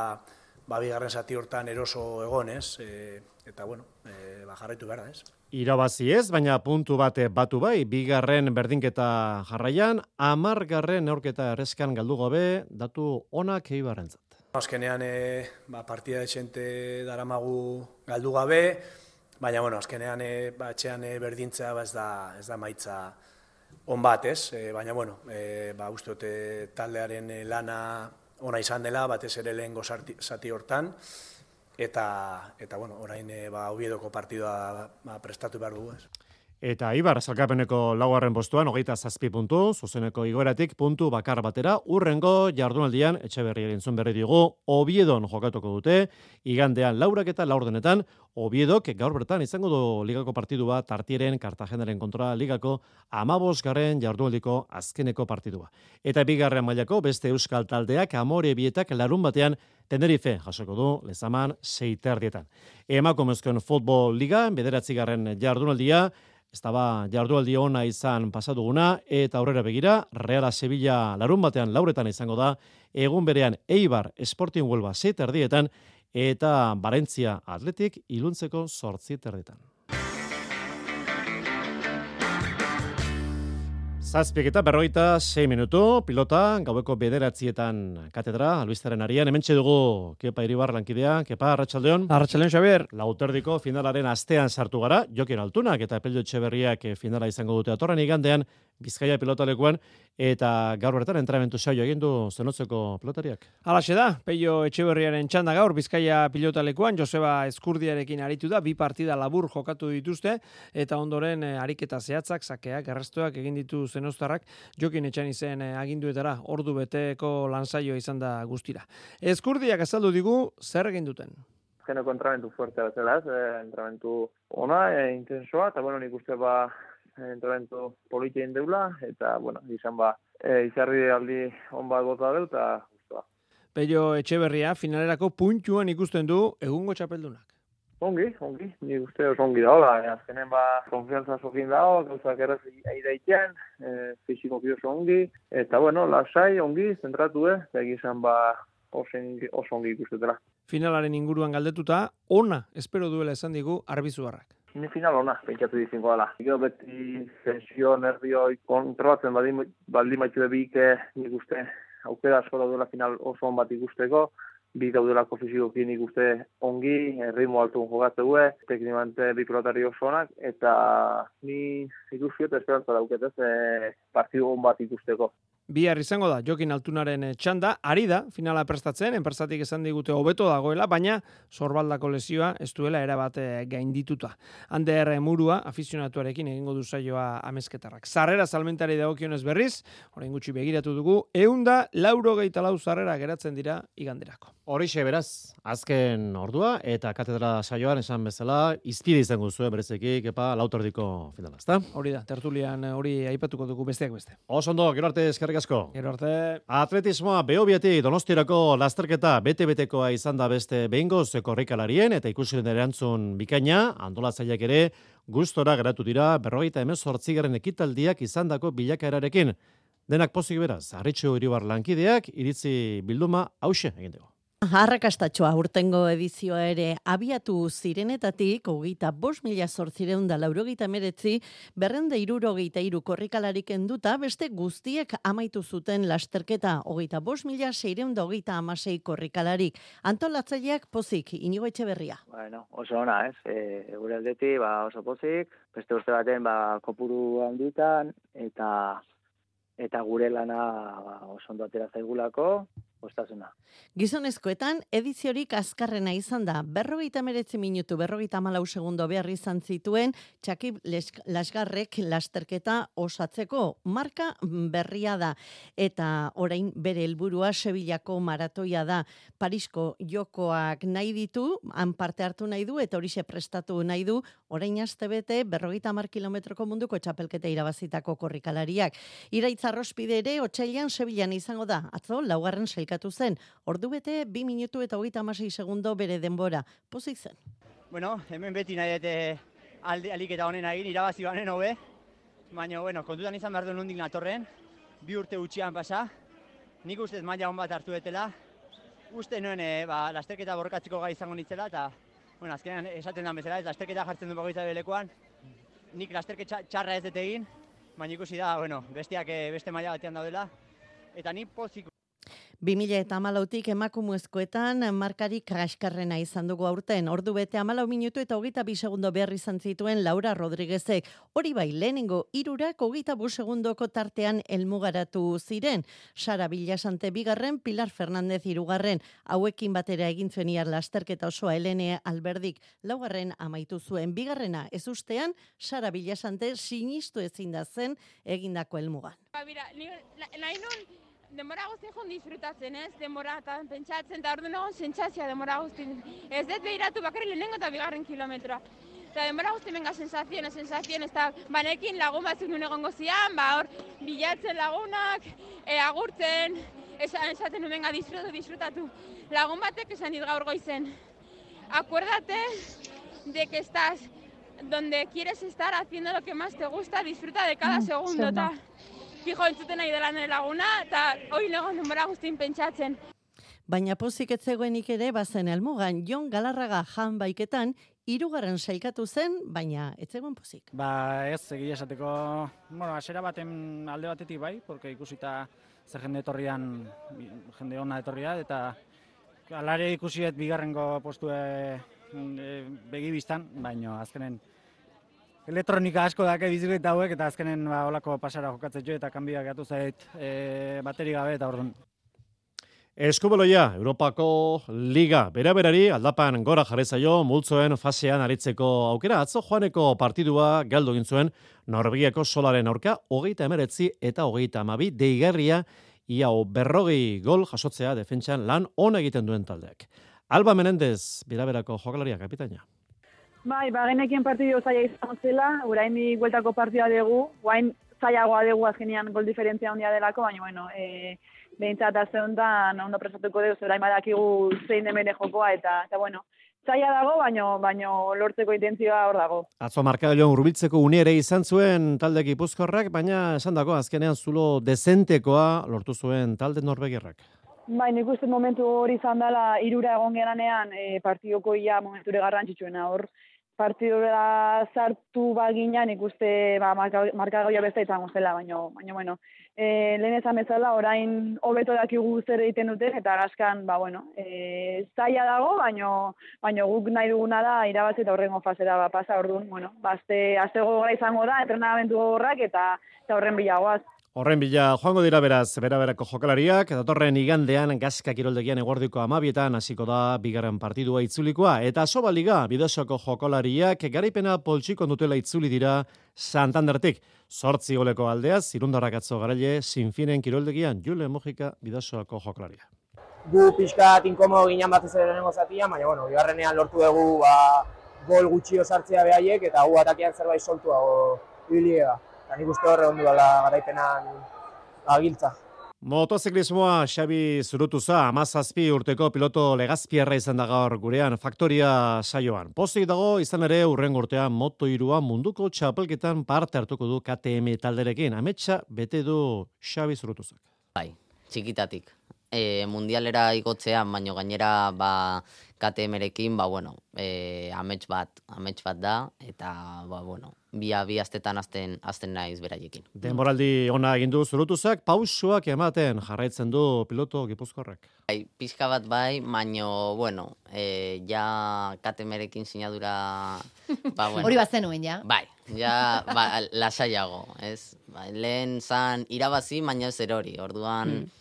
ba, bigarren zati hortan eroso egon, ez? E, eta, bueno, e, ba, jarraitu behar da, ez? Irabazi ez, baina puntu bate batu bai, bigarren berdinketa jarraian, amargarren neurketa errezkan galdu gabe, datu onak eibarrentzat. Azkenean e, ba, partida etxente daramagu galdu gabe, baina bueno, azkenean e, ba, etxean e, berdintzea ba, ez, da, ez da maitza on bat ez, e, baina bueno, e, ba, uste taldearen lana ona izan dela, batez ere lehen zati hortan, eta eta bueno, orain e, ba Oviedoko partida ba, prestatu behar dugu, ez. Eta Ibar salkapeneko laugarren postuan, hogeita zazpi puntu, zuzeneko igoeratik puntu bakar batera, urrengo jardunaldian, etxe berri egintzun berri digu, Obiedon jokatuko dute, igandean laurak eta laurdenetan, Obiedok gaur bertan izango du ligako partidu bat, tartieren, kartagenaren kontra ligako, amabos garren jardunaldiko azkeneko partidua. Eta bigarren mailako, beste euskal taldeak, amore bietak larun batean, Tenerife jasoko du lezaman seiterdietan. Emakumezkoen futbol liga, bederatzi garren jardunaldia, Ez daba jardualdi ona izan pasaduguna eta aurrera begira, Reala Sevilla larun batean lauretan izango da, egun berean Eibar Sporting Huelva erdietan eta Barentzia Atletik iluntzeko sortzi erdietan. Zazpiek eta berroita, sei minutu, pilota, gaueko bederatzietan katedra, albiztaren arian, hemen dugu Kepa Iribar lankidea, Kepa, Arratxaldeon. Arratxaldeon, Xabier. Lauterdiko finalaren astean sartu gara, jokin altunak eta epeldo txeberriak finala izango dute atorren igandean, Bizkaia pilotalekuan, eta gaur bertan entramentu saio egin du zenotzeko pilotariak. Halaxe da, Peio Etxeberriaren txanda gaur Bizkaia pilotalekuan, Joseba Eskurdiarekin aritu da, bi partida labur jokatu dituzte, eta ondoren eh, ariketa zehatzak, sakeak, errestoak egin ditu zenoztarrak, jokin etxan izen eh, aginduetara, ordu beteko lanzaio izan da guztira. Eskurdiak azaldu digu, zer egin duten? Geneko entramentu fuerte bat zela, eh, entramentu ona, e, intensoa, eta bueno, nik uste ba, entrenamentu politien deula, eta, bueno, izan ba, e, izarri aldi on bat gota dut, eta guztua. Pello Etxeberria, finalerako puntuan ikusten du egungo txapeldunak. Ongi, ongi, ni uste oso ongi daola, azkenen ba, konfianza sofin dago, gauzak erraz aidaitean, e, fiziko oso ongi, eta bueno, lasai, ongi, zentratu, eh, egizan ba, oso ongi ikustetela. Finalaren inguruan galdetuta, ona espero duela esan digu arbizuarrak ni final ona, pentsatu dizinko dela. Gero beti tensio, nervioi, kontrolatzen baldin, baldin baitu ebike, nik uste, aukera asko daudela final oso on bat ikusteko, bi daudelako fizikoki nik uste ongi, ritmo altu jogatzeue, teknikamente bi pilotari oso onak, eta ni ikusiot esperantza dauketez e, partidu on bat ikusteko. Bihar izango da, Jokin Altunaren eh, txanda, ari da, finala prestatzen, enpersatik esan digute hobeto dagoela, baina sorbaldako lesioa ez duela erabate eh, gaindituta. Ander Murua, afizionatuarekin egingo du saioa amezketarrak. Zarrera salmentari dagokionez berriz, orain gutxi begiratu dugu, eunda lauro gehi lau zarrera geratzen dira iganderako. Horixe beraz, azken ordua eta katedra saioan esan bezala izpide izango zuen berezeki kepa lautordiko finala, ezta? Hori da, tertulian eh, hori aipatuko dugu besteak beste. Oso ondo, gero arte eskerrik asko. Gero arte. Atletismoa behobietik donostirako lasterketa bete-betekoa izan da beste behingoz korrikalarien eta ikusi erantzun bikaina, antolatzaileak ere gustora geratu dira berrogeita emezortzigaren ekitaldiak izandako bilakaerarekin. Denak pozik beraz, harritxu iribar lankideak, iritzi bilduma hause egin dugu. Arrakastatxoa urtengo edizioa ere abiatu zirenetatik, hogeita bos mila sortzireun da laurogeita meretzi, berrende irurogeita iru korrikalarik enduta, beste guztiek amaitu zuten lasterketa, hogeita bos mila seireun da hogeita amasei korrikalarik. Antolatzaileak pozik, inigo etxe berria. Bueno, oso ona, ez? E, gure aldeti, ba, oso pozik, beste urte baten, ba, kopuru handitan, eta eta gure lana ba, oso ondo atera zaigulako, ostasuna. Gizonezkoetan, ediziorik azkarrena izan da, berrogeita meretzi minutu, berrogeita malau segundo behar izan zituen, txakib lasgarrek lasterketa osatzeko marka berria da. Eta orain bere helburua Sevillako maratoia da, Parisko jokoak nahi ditu, han parte hartu nahi du, eta horixe prestatu nahi du, orain aste bete, berrogeita mar kilometroko munduko txapelketa irabazitako korrikalariak. Iraitzarrospide ere, otxailan Sevillan izango da, atzo, laugarren sailkatu zen, ordu bete, bi minutu eta hogeita amasei segundo bere denbora. Pozik zen. Bueno, hemen beti nahi dute alde, alik eta honen egin, irabazi banen hobe. Baina, bueno, kontutan izan behar du nondik natorren, bi urte utxian pasa, nik ustez maila hon bat hartu detela, uste nuen, e, ba, lasterketa borrokatzeko gai izango nitzela, eta, bueno, azkenean esaten den bezala, ez lasterketa jartzen du bagoitza belekoan, nik lasterketa txarra ez dut egin, baina ikusi da, bueno, bestiak eh, beste maila batean daudela, eta ni pozik 2000 eta amalautik emakumezkoetan markari kraskarrena izan dugu aurten. Ordu bete amalau minutu eta hogeita bi segundo behar izan zituen Laura Rodriguezek. Hori bai, lehenengo irurak hogeita bu segundoko tartean elmugaratu ziren. Sara Villasante bigarren, Pilar Fernandez irugarren. Hauekin batera egin zuen iar lasterketa osoa Elene Alberdik. Laugarren amaitu zuen bigarrena ez ustean, Sara Villasante sinistu ezin da zen egindako elmugan. Ba, mira, nahi nun denbora guztien disfrutatzen, ez? Denbora eta pentsatzen, eta ordu nagoen sentsazioa denbora guztien. Ez dut behiratu bakarri lehenengo eta bigarren kilometroa. Eta denbora guztien benga sensazioen, sensazioen, ez da, banekin lagun batzuk nuen egongo zian, ba hor, bilatzen lagunak, e, agurtzen, esan esaten nuen benga disfrutatu, disfrutatu. Lagun batek esan dit gaur goizen. Acuérdate de que estás donde quieres estar haciendo lo que más te gusta, disfruta de cada mm, segundo, eta fijo entzuten nahi dela nire laguna, eta hori legon denbora guztin pentsatzen. Baina pozik etzegoenik ere bazen elmugan, Jon Galarraga jan baiketan, irugarren sailkatu zen, baina etzegoen pozik. Ba ez, egia esateko, bueno, asera baten alde batetik bai, porque ikusita ze jende etorrian, jende ona etorria, eta alare ikusiet bigarrengo postue e, begibistan, baina azkenen elektronika asko dake bizikleta hauek eta azkenen ba holako pasara jokatzen jo eta kanbia gatu zait e, bateri gabe eta ordun. Eskubaloia, Europako Liga, bera-berari aldapan gora jarri zaio multzoen fasean aritzeko aukera. Atzo joaneko partidua galdu egin zuen Norvegiako solaren aurka, hogeita emeretzi eta hogeita amabi, deigarria ia berrogei gol jasotzea defentsan lan on egiten duen taldeak. Alba Menendez, bera-berako jokalaria kapitaina. Bai, ba, genekien partidu zaila izan zela, urain di gueltako partida dugu, guain zailagoa dugu azkenean gol diferentzia handia delako, baina, bueno, e, behintzat azteun da, ondo prestatuko dugu, zurain badakigu zein demene jokoa, eta, eta bueno, zaila dago, baino, baino lortzeko intentzioa hor dago. Atzo markagailuan urbiltzeko uniere izan zuen talde gipuzkorrak, baina esan dago azkenean zulo dezentekoa lortu zuen talde norbegerrak. Bai, nik uste momentu hori izan dela irura egon geranean e, partidoko ia momenture garrantzitsuena hor partidura sartu baginan ikuste ba, marka goia beste izango zela, baina, baina bueno, e, lehen ezan bezala, orain hobeto dakigu zer egiten dute, eta gaskan, ba, bueno, e, zaila dago, baina, baina guk nahi duguna da, irabazi eta horrengo fasera ba, pasa, orduan, bueno, bazte, azte gogora izango da, entrenamentu gogorrak, eta, eta horren bilagoaz. Horren bila, joango dira beraz, bera berako jokalariak, datorren igandean gazka kiroldegian egordiko amabietan hasiko da bigarren partidua itzulikoa, eta soba liga, bidosoko jokalariak garaipena poltsiko dutela itzuli dira Santandertik. Sortzi goleko aldeaz, irundarrak atzo garaile, sinfinen kiroldegian, Jule Mojika, bidosoko jokalaria. gu pixkat inkomodo ginen batez ere lehenengo zatia, baina bueno, bigarrenean lortu dugu ba, gol gutxi sartzea behaiek eta gu atakean zerbait soltuago ibili da. Eta nik uste horre ondu dela garaipenan agiltza. Motoziklismoa Xabi Zurutuza, amazazpi urteko piloto legazpierra izan da gaur gurean faktoria saioan. Pozik dago izan ere urren urtean moto irua munduko txapelketan parte hartuko du KTM talderekin. Ametsa bete du Xabi Zurutuzak. Bai, txikitatik. E, mundialera igotzean, baino gainera ba, KTM-rekin, ba, bueno, e, amets bat, amets bat da, eta, ba, bueno, bi bi astetan azten, azten naiz beraiekin. Denboraldi ona egin du zurutuzak, pausuak ematen jarraitzen du piloto gipuzkorrak. Bai, pixka bat bai, baino, bueno, e, ja KTM-rekin sinadura... Ba, bueno, Hori bat zenuen, ja? Bai, ja, ba, lasaiago, ez? Ba, lehen zan irabazi, baina ez erori, orduan... Mm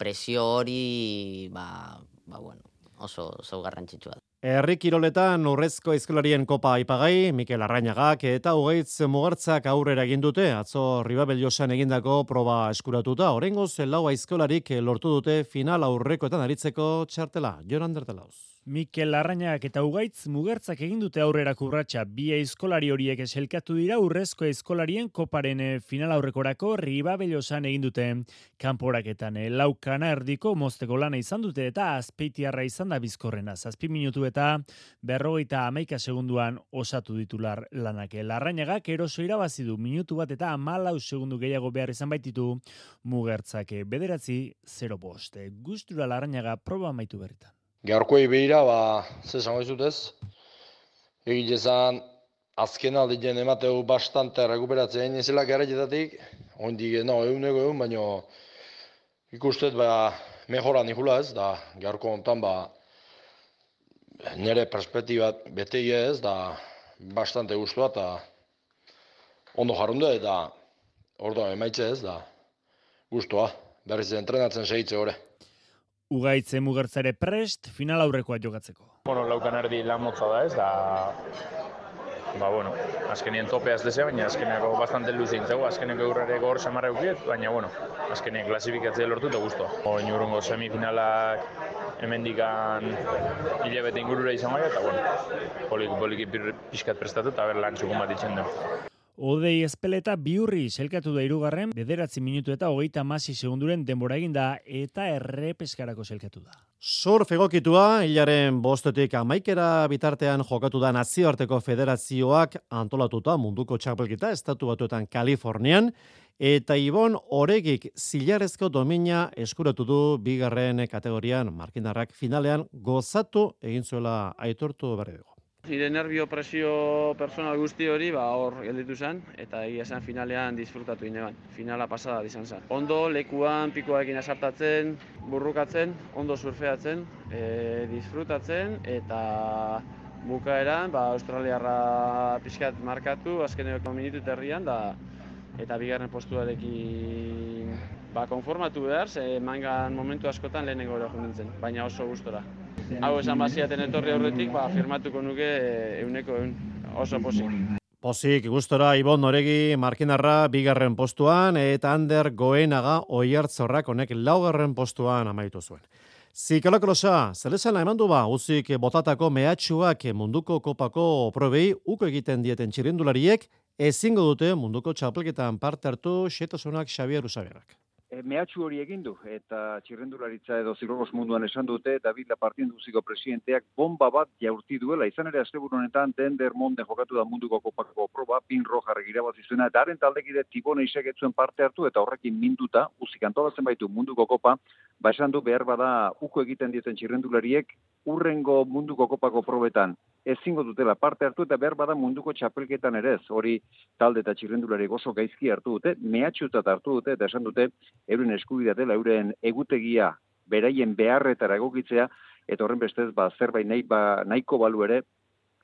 presio hori, ba, ba bueno, oso, oso garrantzitsua da. Herri kiroletan urrezko eskolarien kopa aipagai, Mikel Arrainagak eta hogeitz mugartzak aurrera egin dute, atzo Ribabeliosan egindako proba eskuratuta, orengo lau aizkolarik lortu dute final aurrekoetan aritzeko txartela, Joran Dertelauz. Mikel Larrañak eta Ugaitz mugertzak egin dute aurrera kurratsa bi eskolari horiek eselkatu dira urrezko eskolarien koparen eh, final aurrekorako Ribabellosan egin dute. Kanporaketan eh, laukana erdiko mozteko lana izan dute eta azpeitiarra izan da bizkorrena. Zazpi minutu eta berrogeita amaika segunduan osatu ditular lanak. Larrañagak eroso irabazi du. Minutu bat eta amalau segundu gehiago behar izan baititu. Mugertzak eh, bederatzi 0 bost. Gustura Larrañaga proba maitu berritan Gaurkoei behira, ba, ze zango izut ez, egin ezan, azken aldi jen emateu bastante rekuperatzen egin ezela garraietatik, oindik, no, egun ego egun, baina ikustet, ba, mejoran ikula ez, da, gaurko hontan, ba, nire perspektibat bete ez, da, bastante guztua, eta ondo jarrundu, eta ordo emaitze ez, da, guztua, berriz entrenatzen segitze gore. Ugaitze mugertzare prest, final aurrekoa jogatzeko. Bueno, laukan erdi lan motza da ez, da... Ba, bueno, azkenien topea ez dezea, baina azkeneako bastante luzin zego, azkeneko urrare gor samarra eukiet, baina, bueno, azkenien klasifikatzea lortu eta guztua. Oin urrungo semifinalak hemendikan hilabete ingurura izan baina, eta, bueno, polik, polik pixkat prestatu eta ber lan txukun bat itxen du. Odei espeleta biurri selkatu da irugarren, bederatzi minutu eta hogeita masi segunduren denbora eginda eta errepeskarako selkatu da. Sur fegokitua, hilaren bostetik amaikera bitartean jokatu da nazioarteko federazioak antolatuta munduko txapelkita estatu batuetan Kalifornian, eta Ibon Oregik zilarezko domina eskuratu du bigarren kategorian markindarrak finalean gozatu egin zuela aitortu berri dugu. Nire nervio presio personal guzti hori ba hor gelditu zen eta egia zen finalean disfrutatu ineban. Finala pasada izan zen. Ondo lekuan pikoekin asartatzen, burrukatzen, ondo surfeatzen, e, disfrutatzen eta bukaeran ba Australiarra pixkat markatu azkeneko minutu herrian da eta bigarren postuarekin ba konformatu behar, ze mangan momentu askotan lehenengo hori nintzen, baina oso gustora hau esan baziaten etorri aurretik, ba, firmatuko nuke euneko eun oso posik. Pozik, gustora Ibon Noregi Markinarra bigarren postuan eta Ander Goenaga Oiartzorrak honek laugarren postuan amaitu zuen. Zikalokolosa, zelesan eman du ba, uzik botatako mehatxuak munduko kopako probei uko egiten dieten txirindulariek, ezingo dute munduko txapelketan parte hartu xetasunak Xavier Usaberak. E, mehatxu hori egin du, eta txirrendularitza edo zirrogos munduan esan dute, David Lapartien duziko presidenteak bomba bat jaurti duela. Izan ere, azte honetan, den Monde jokatu da munduko kopako proba, pin roja regirabazi zuena, eta haren taldekide tibone isegetzuen parte hartu, eta horrekin minduta, uzik antolatzen baitu munduko kopa, ba esan du behar bada uko egiten dieten txirrendulariek, urrengo munduko kopako probetan ezingo dutela parte hartu eta behar bada munduko txapelketan ere ez, hori talde eta txirrendulari oso gaizki hartu dute, mehatxutat hartu dute eta esan dute euren eskubidea dela, euren egutegia beraien beharretara egokitzea, eta horren bestez, ba, zerbait nahi, ba, nahiko balu ere,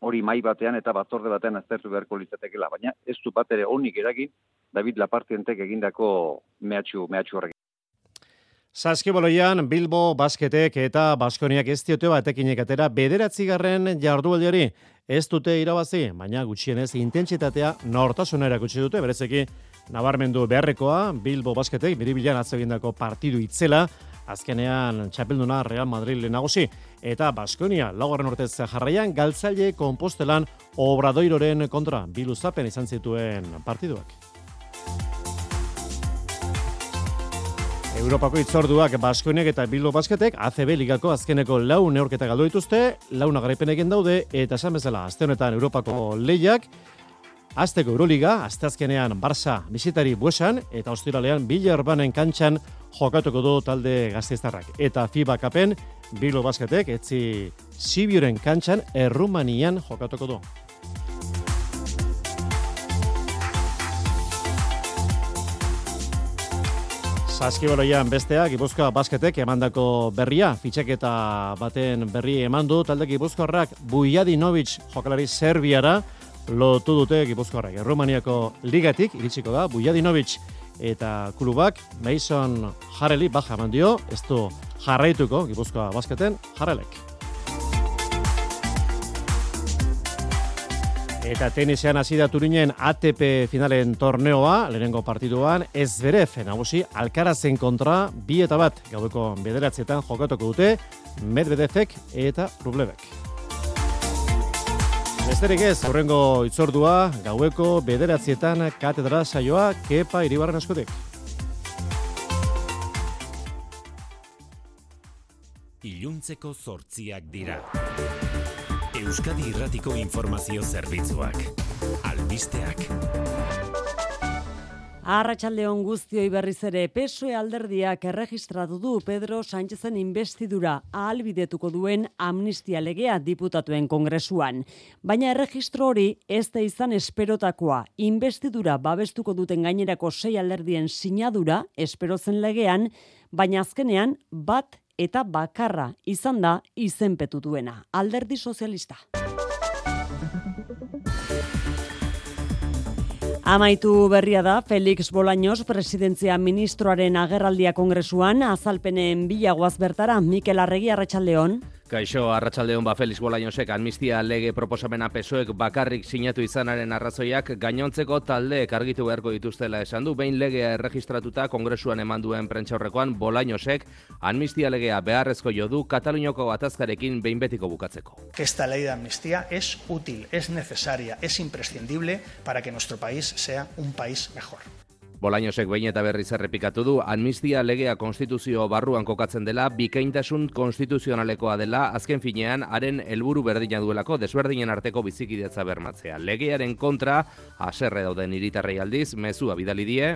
hori mai batean eta batzorde batean aztertu beharko litzatekela, baina ez du bat ere honik eragin, David Lapartientek egindako mehatxu, mehatxu horrekin. Saskiboloian Bilbo basketek eta Baskoniak ez diote batekinek atera bederatzi garren jardualdiari ez dute irabazi, baina gutxienez intentsitatea nortasuna erakutsi dute, berezeki nabarmendu beharrekoa Bilbo basketek biribilan atzegindako partidu itzela, azkenean txapelduna Real Madrid lehenagosi. Eta Baskonia, laugarren urtez jarraian, galtzaile kompostelan obradoiroren kontra biluzapen izan zituen partiduak. Europako itzorduak Baskoinek eta Bilbo Basketek ACB ligako azkeneko lau neorketa galdu dituzte, launa garaipenekin daude eta esan bezala azte honetan Europako lehiak Azteko Euroliga, azteazkenean Barça bizitari buesan eta ostiralean Billerbanen kantxan jokatuko du talde gazteiztarrak. Eta FIBA kapen Bilbo Basketek etzi Sibioren kantxan Errumanian jokatuko du. Saskibaloian besteak Gipuzkoa basketek emandako berria, fitxeketa baten berri emandu, talde Gipuzkoarrak Bujadinovic jokalari Serbiara lotu dute Gipuzkoarrak. Errumaniako ligatik iritsiko da Bujadinovic eta klubak Mason Jareli baja emandio, ez du jarraituko Gipuzkoa basketen Jarelek. Eta tenisean hasi da Turinen ATP finalen torneoa, lehenengo partiduan, ez bere nagusi Alcarazen kontra bi eta bat gaueko bederatzietan jokatuko dute Medvedevek eta Rublevek. Besterik ez, horrengo itzordua, gaueko bederatzietan katedra saioa, kepa iribarren askotek. Iluntzeko zortziak dira. Euskadi Irratiko Informazio Zerbitzuak. Albisteak. Arratxaldeon guztioi berriz ere PSOE alderdiak erregistratu du Pedro Sánchezen investidura ahalbidetuko duen amnistia legea diputatuen kongresuan. Baina erregistro hori ez da izan esperotakoa. Investidura babestuko duten gainerako sei alderdien sinadura esperozen legean, baina azkenean bat eta bakarra izan da izenpetu duena. Alderdi sozialista. Amaitu berria da Felix Bolaños presidentzia ministroaren agerraldia kongresuan azalpenen bilagoaz bertara Mikel Arregi Arratsaldeon. Kaixo, arratsaldeon ba Felix Bolañosek amnistia lege proposamena pesoek bakarrik sinatu izanaren arrazoiak gainontzeko taldeek argitu beharko dituztela esan du, behin legea erregistratuta kongresuan eman duen prentxaurrekoan Bolañosek amnistia legea beharrezko jo du Katalunioko atazkarekin behin betiko bukatzeko. Esta ley de amnistía es útil, es necesaria, es imprescindible para que nuestro país sea un país mejor. Bolañosek behin eta berriz errepikatu du, amnistia legea konstituzio barruan kokatzen dela, bikaintasun konstituzionalekoa dela, azken finean, haren helburu berdina duelako, desberdinen arteko bizikidetza bermatzea. Legearen kontra, aserre dauden iritarrei aldiz, mezua bidali die.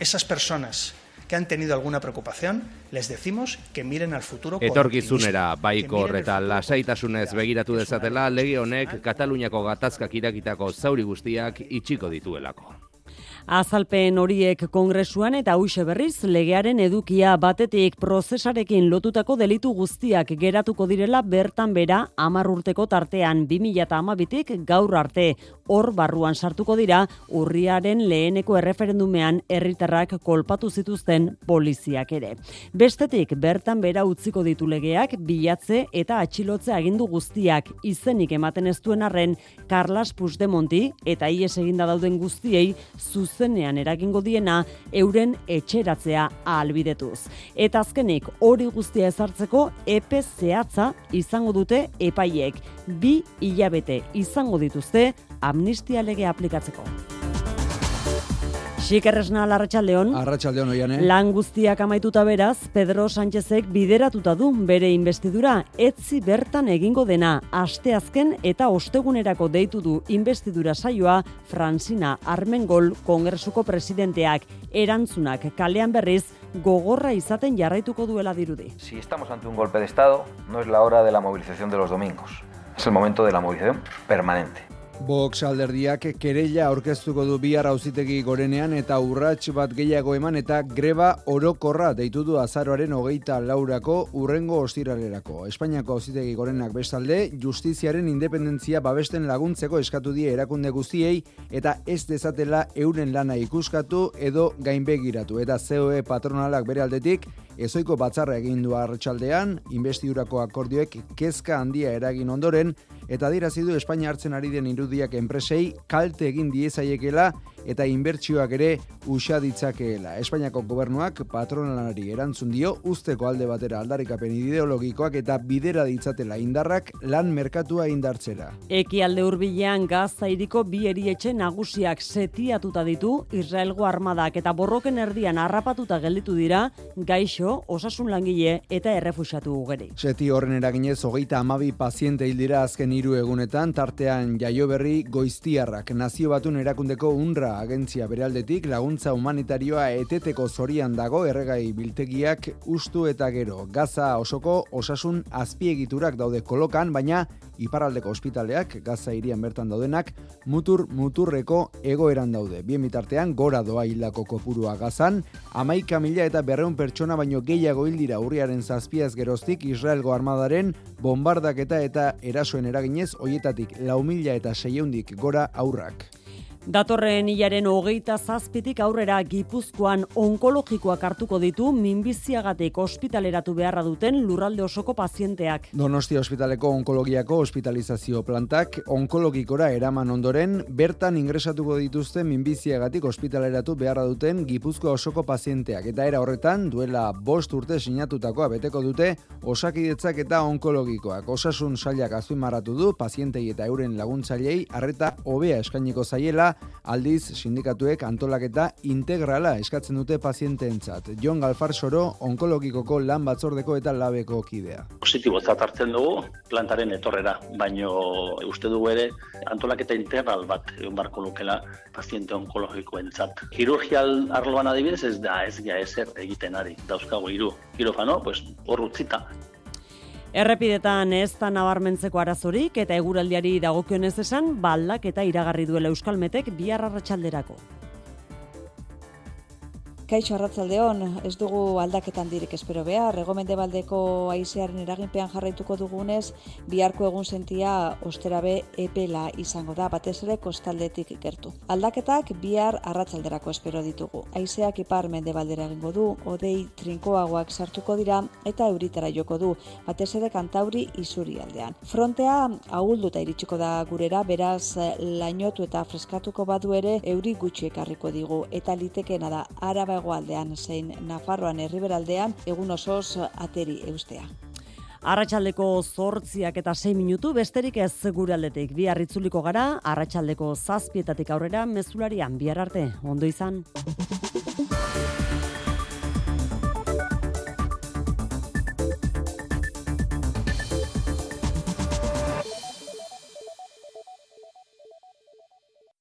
Esas personas que han tenido alguna preocupación, les decimos que miren al futuro Etorkizunera, baikor eta lasaitasunez begiratu dezatela, lege honek Kataluniako gatazkak irakitako zauri guztiak itxiko dituelako. Azalpen horiek kongresuan eta hause berriz legearen edukia batetik prozesarekin lotutako delitu guztiak geratuko direla bertan bera amar urteko tartean 2008tik gaur arte hor barruan sartuko dira urriaren leheneko erreferendumean herritarrak kolpatu zituzten poliziak ere. Bestetik bertan bera utziko ditu legeak bilatze eta atxilotze agindu guztiak izenik ematen ez duen arren Carlas Puigdemonti eta ies eginda dauden guztiei zuz zuzenean eragingo diena euren etxeratzea ahalbidetuz. Eta azkenik hori guztia ezartzeko epe zehatza izango dute epaiek. Bi hilabete izango dituzte amnistia lege aplikatzeko. Xikerresna Arratsaldeon. Arratsaldeon oian, eh? Lan guztiak amaituta beraz, Pedro Sánchezek bideratuta du bere investidura etzi bertan egingo dena asteazken eta ostegunerako deitu du investidura saioa Francina Armengol Kongresuko presidenteak erantzunak kalean berriz gogorra izaten jarraituko duela dirudi. Si estamos ante un golpe de estado, no es la hora de la movilización de los domingos. Es el momento de la movilización permanente. Vox alderdiak kereila aurkeztuko du bihar auzitegi gorenean eta urrats bat gehiago eman eta greba orokorra deitu du azaroaren hogeita laurako urrengo ostiralerako. Espainiako auzitegi gorenak bestalde, justiziaren independentzia babesten laguntzeko eskatu die erakunde guztiei eta ez dezatela euren lana ikuskatu edo gainbegiratu. Eta COE patronalak bere aldetik, ezoiko batzarra egin du arratsaldean investiurako akordioek kezka handia eragin ondoren, eta dira du Espainia hartzen ari den irudiak enpresei kalte egin diezaiekela eta inbertsioak ere usa ditzakeela. Espainiako gobernuak patronalari erantzun dio usteko alde batera aldarikapen ideologikoak eta bidera ditzatela indarrak lan merkatua indartzera. Eki alde urbilean gaza iriko bi erietxe nagusiak setiatuta ditu Israelgo armadak eta borroken erdian harrapatuta gelditu dira gaixo, osasun langile eta errefusatu ugeri. Seti horren eraginez hogeita amabi paziente hildira azken hiru egunetan tartean jaio berri goiztiarrak nazio batun erakundeko unra agentzia beraldetik laguntza humanitarioa eteteko zorian dago erregai biltegiak ustu eta gero. Gaza osoko osasun azpiegiturak daude kolokan, baina iparraldeko ospitaleak Gaza irian bertan daudenak mutur muturreko egoeran daude. Bien bitartean gora doa hildako kopurua Gazan, amaika mila eta berreun pertsona baino gehiago hildira urriaren zazpiaz geroztik Israelgo armadaren bombardaketa eta erasoen eraginez hoietatik lau mila eta seieundik gora aurrak. Datorren hilaren hogeita zazpitik aurrera gipuzkoan onkologikoak hartuko ditu minbiziagatik ospitaleratu beharra duten lurralde osoko pazienteak. Donostia ospitaleko onkologiako hospitalizazio plantak onkologikora eraman ondoren bertan ingresatuko dituzten minbiziagatik ospitaleratu beharra duten gipuzkoa osoko pazienteak. Eta era horretan duela bost urte sinatutakoa beteko dute osakidetzak eta onkologikoak. Osasun sailak azpimarratu du pazientei eta euren laguntzailei arreta hobea eskainiko zaiela aldiz sindikatuek antolaketa integrala eskatzen dute pazienteentzat. Jon Galfar Soro onkologikoko lan batzordeko eta labeko kidea. Positibo hartzen dugu plantaren etorrera, baino uste dugu ere antolaketa integral bat egon barko lukela paziente onkologikoentzat. Kirurgial arloan adibidez ez da ez ja ezer egiten ari, dauzkago hiru. Kirofano, pues hor utzita, Errepidetan ez da nabarmentzeko arazorik eta eguraldiari dagokionez esan baldak eta iragarri duela Euskalmetek bihar arratsalderako. Kaixo arratzaldeon, ez dugu aldaketan direk espero behar, regomende baldeko aizearen eraginpean jarraituko dugunez, biharko egun sentia osterabe epela izango da, batez ere kostaldetik ikertu. Aldaketak bihar arratzalderako espero ditugu. Aizeak ipar mende egingo du, odei trinkoagoak sartuko dira eta euritara joko du, batez ere kantauri izuri aldean. Frontea ahulduta iritsiko da gurera, beraz lainotu eta freskatuko badu ere euri gutxi ekarriko digu, eta litekena da araba hegoaldean zein Nafarroan herriberaldean egun osoz ateri eustea. Arratxaldeko zortziak eta 6 minutu besterik ez gure aldetik. Bi harritzuliko gara, arratsaldeko zazpietatik aurrera mezularian bihar arte. Ondo izan.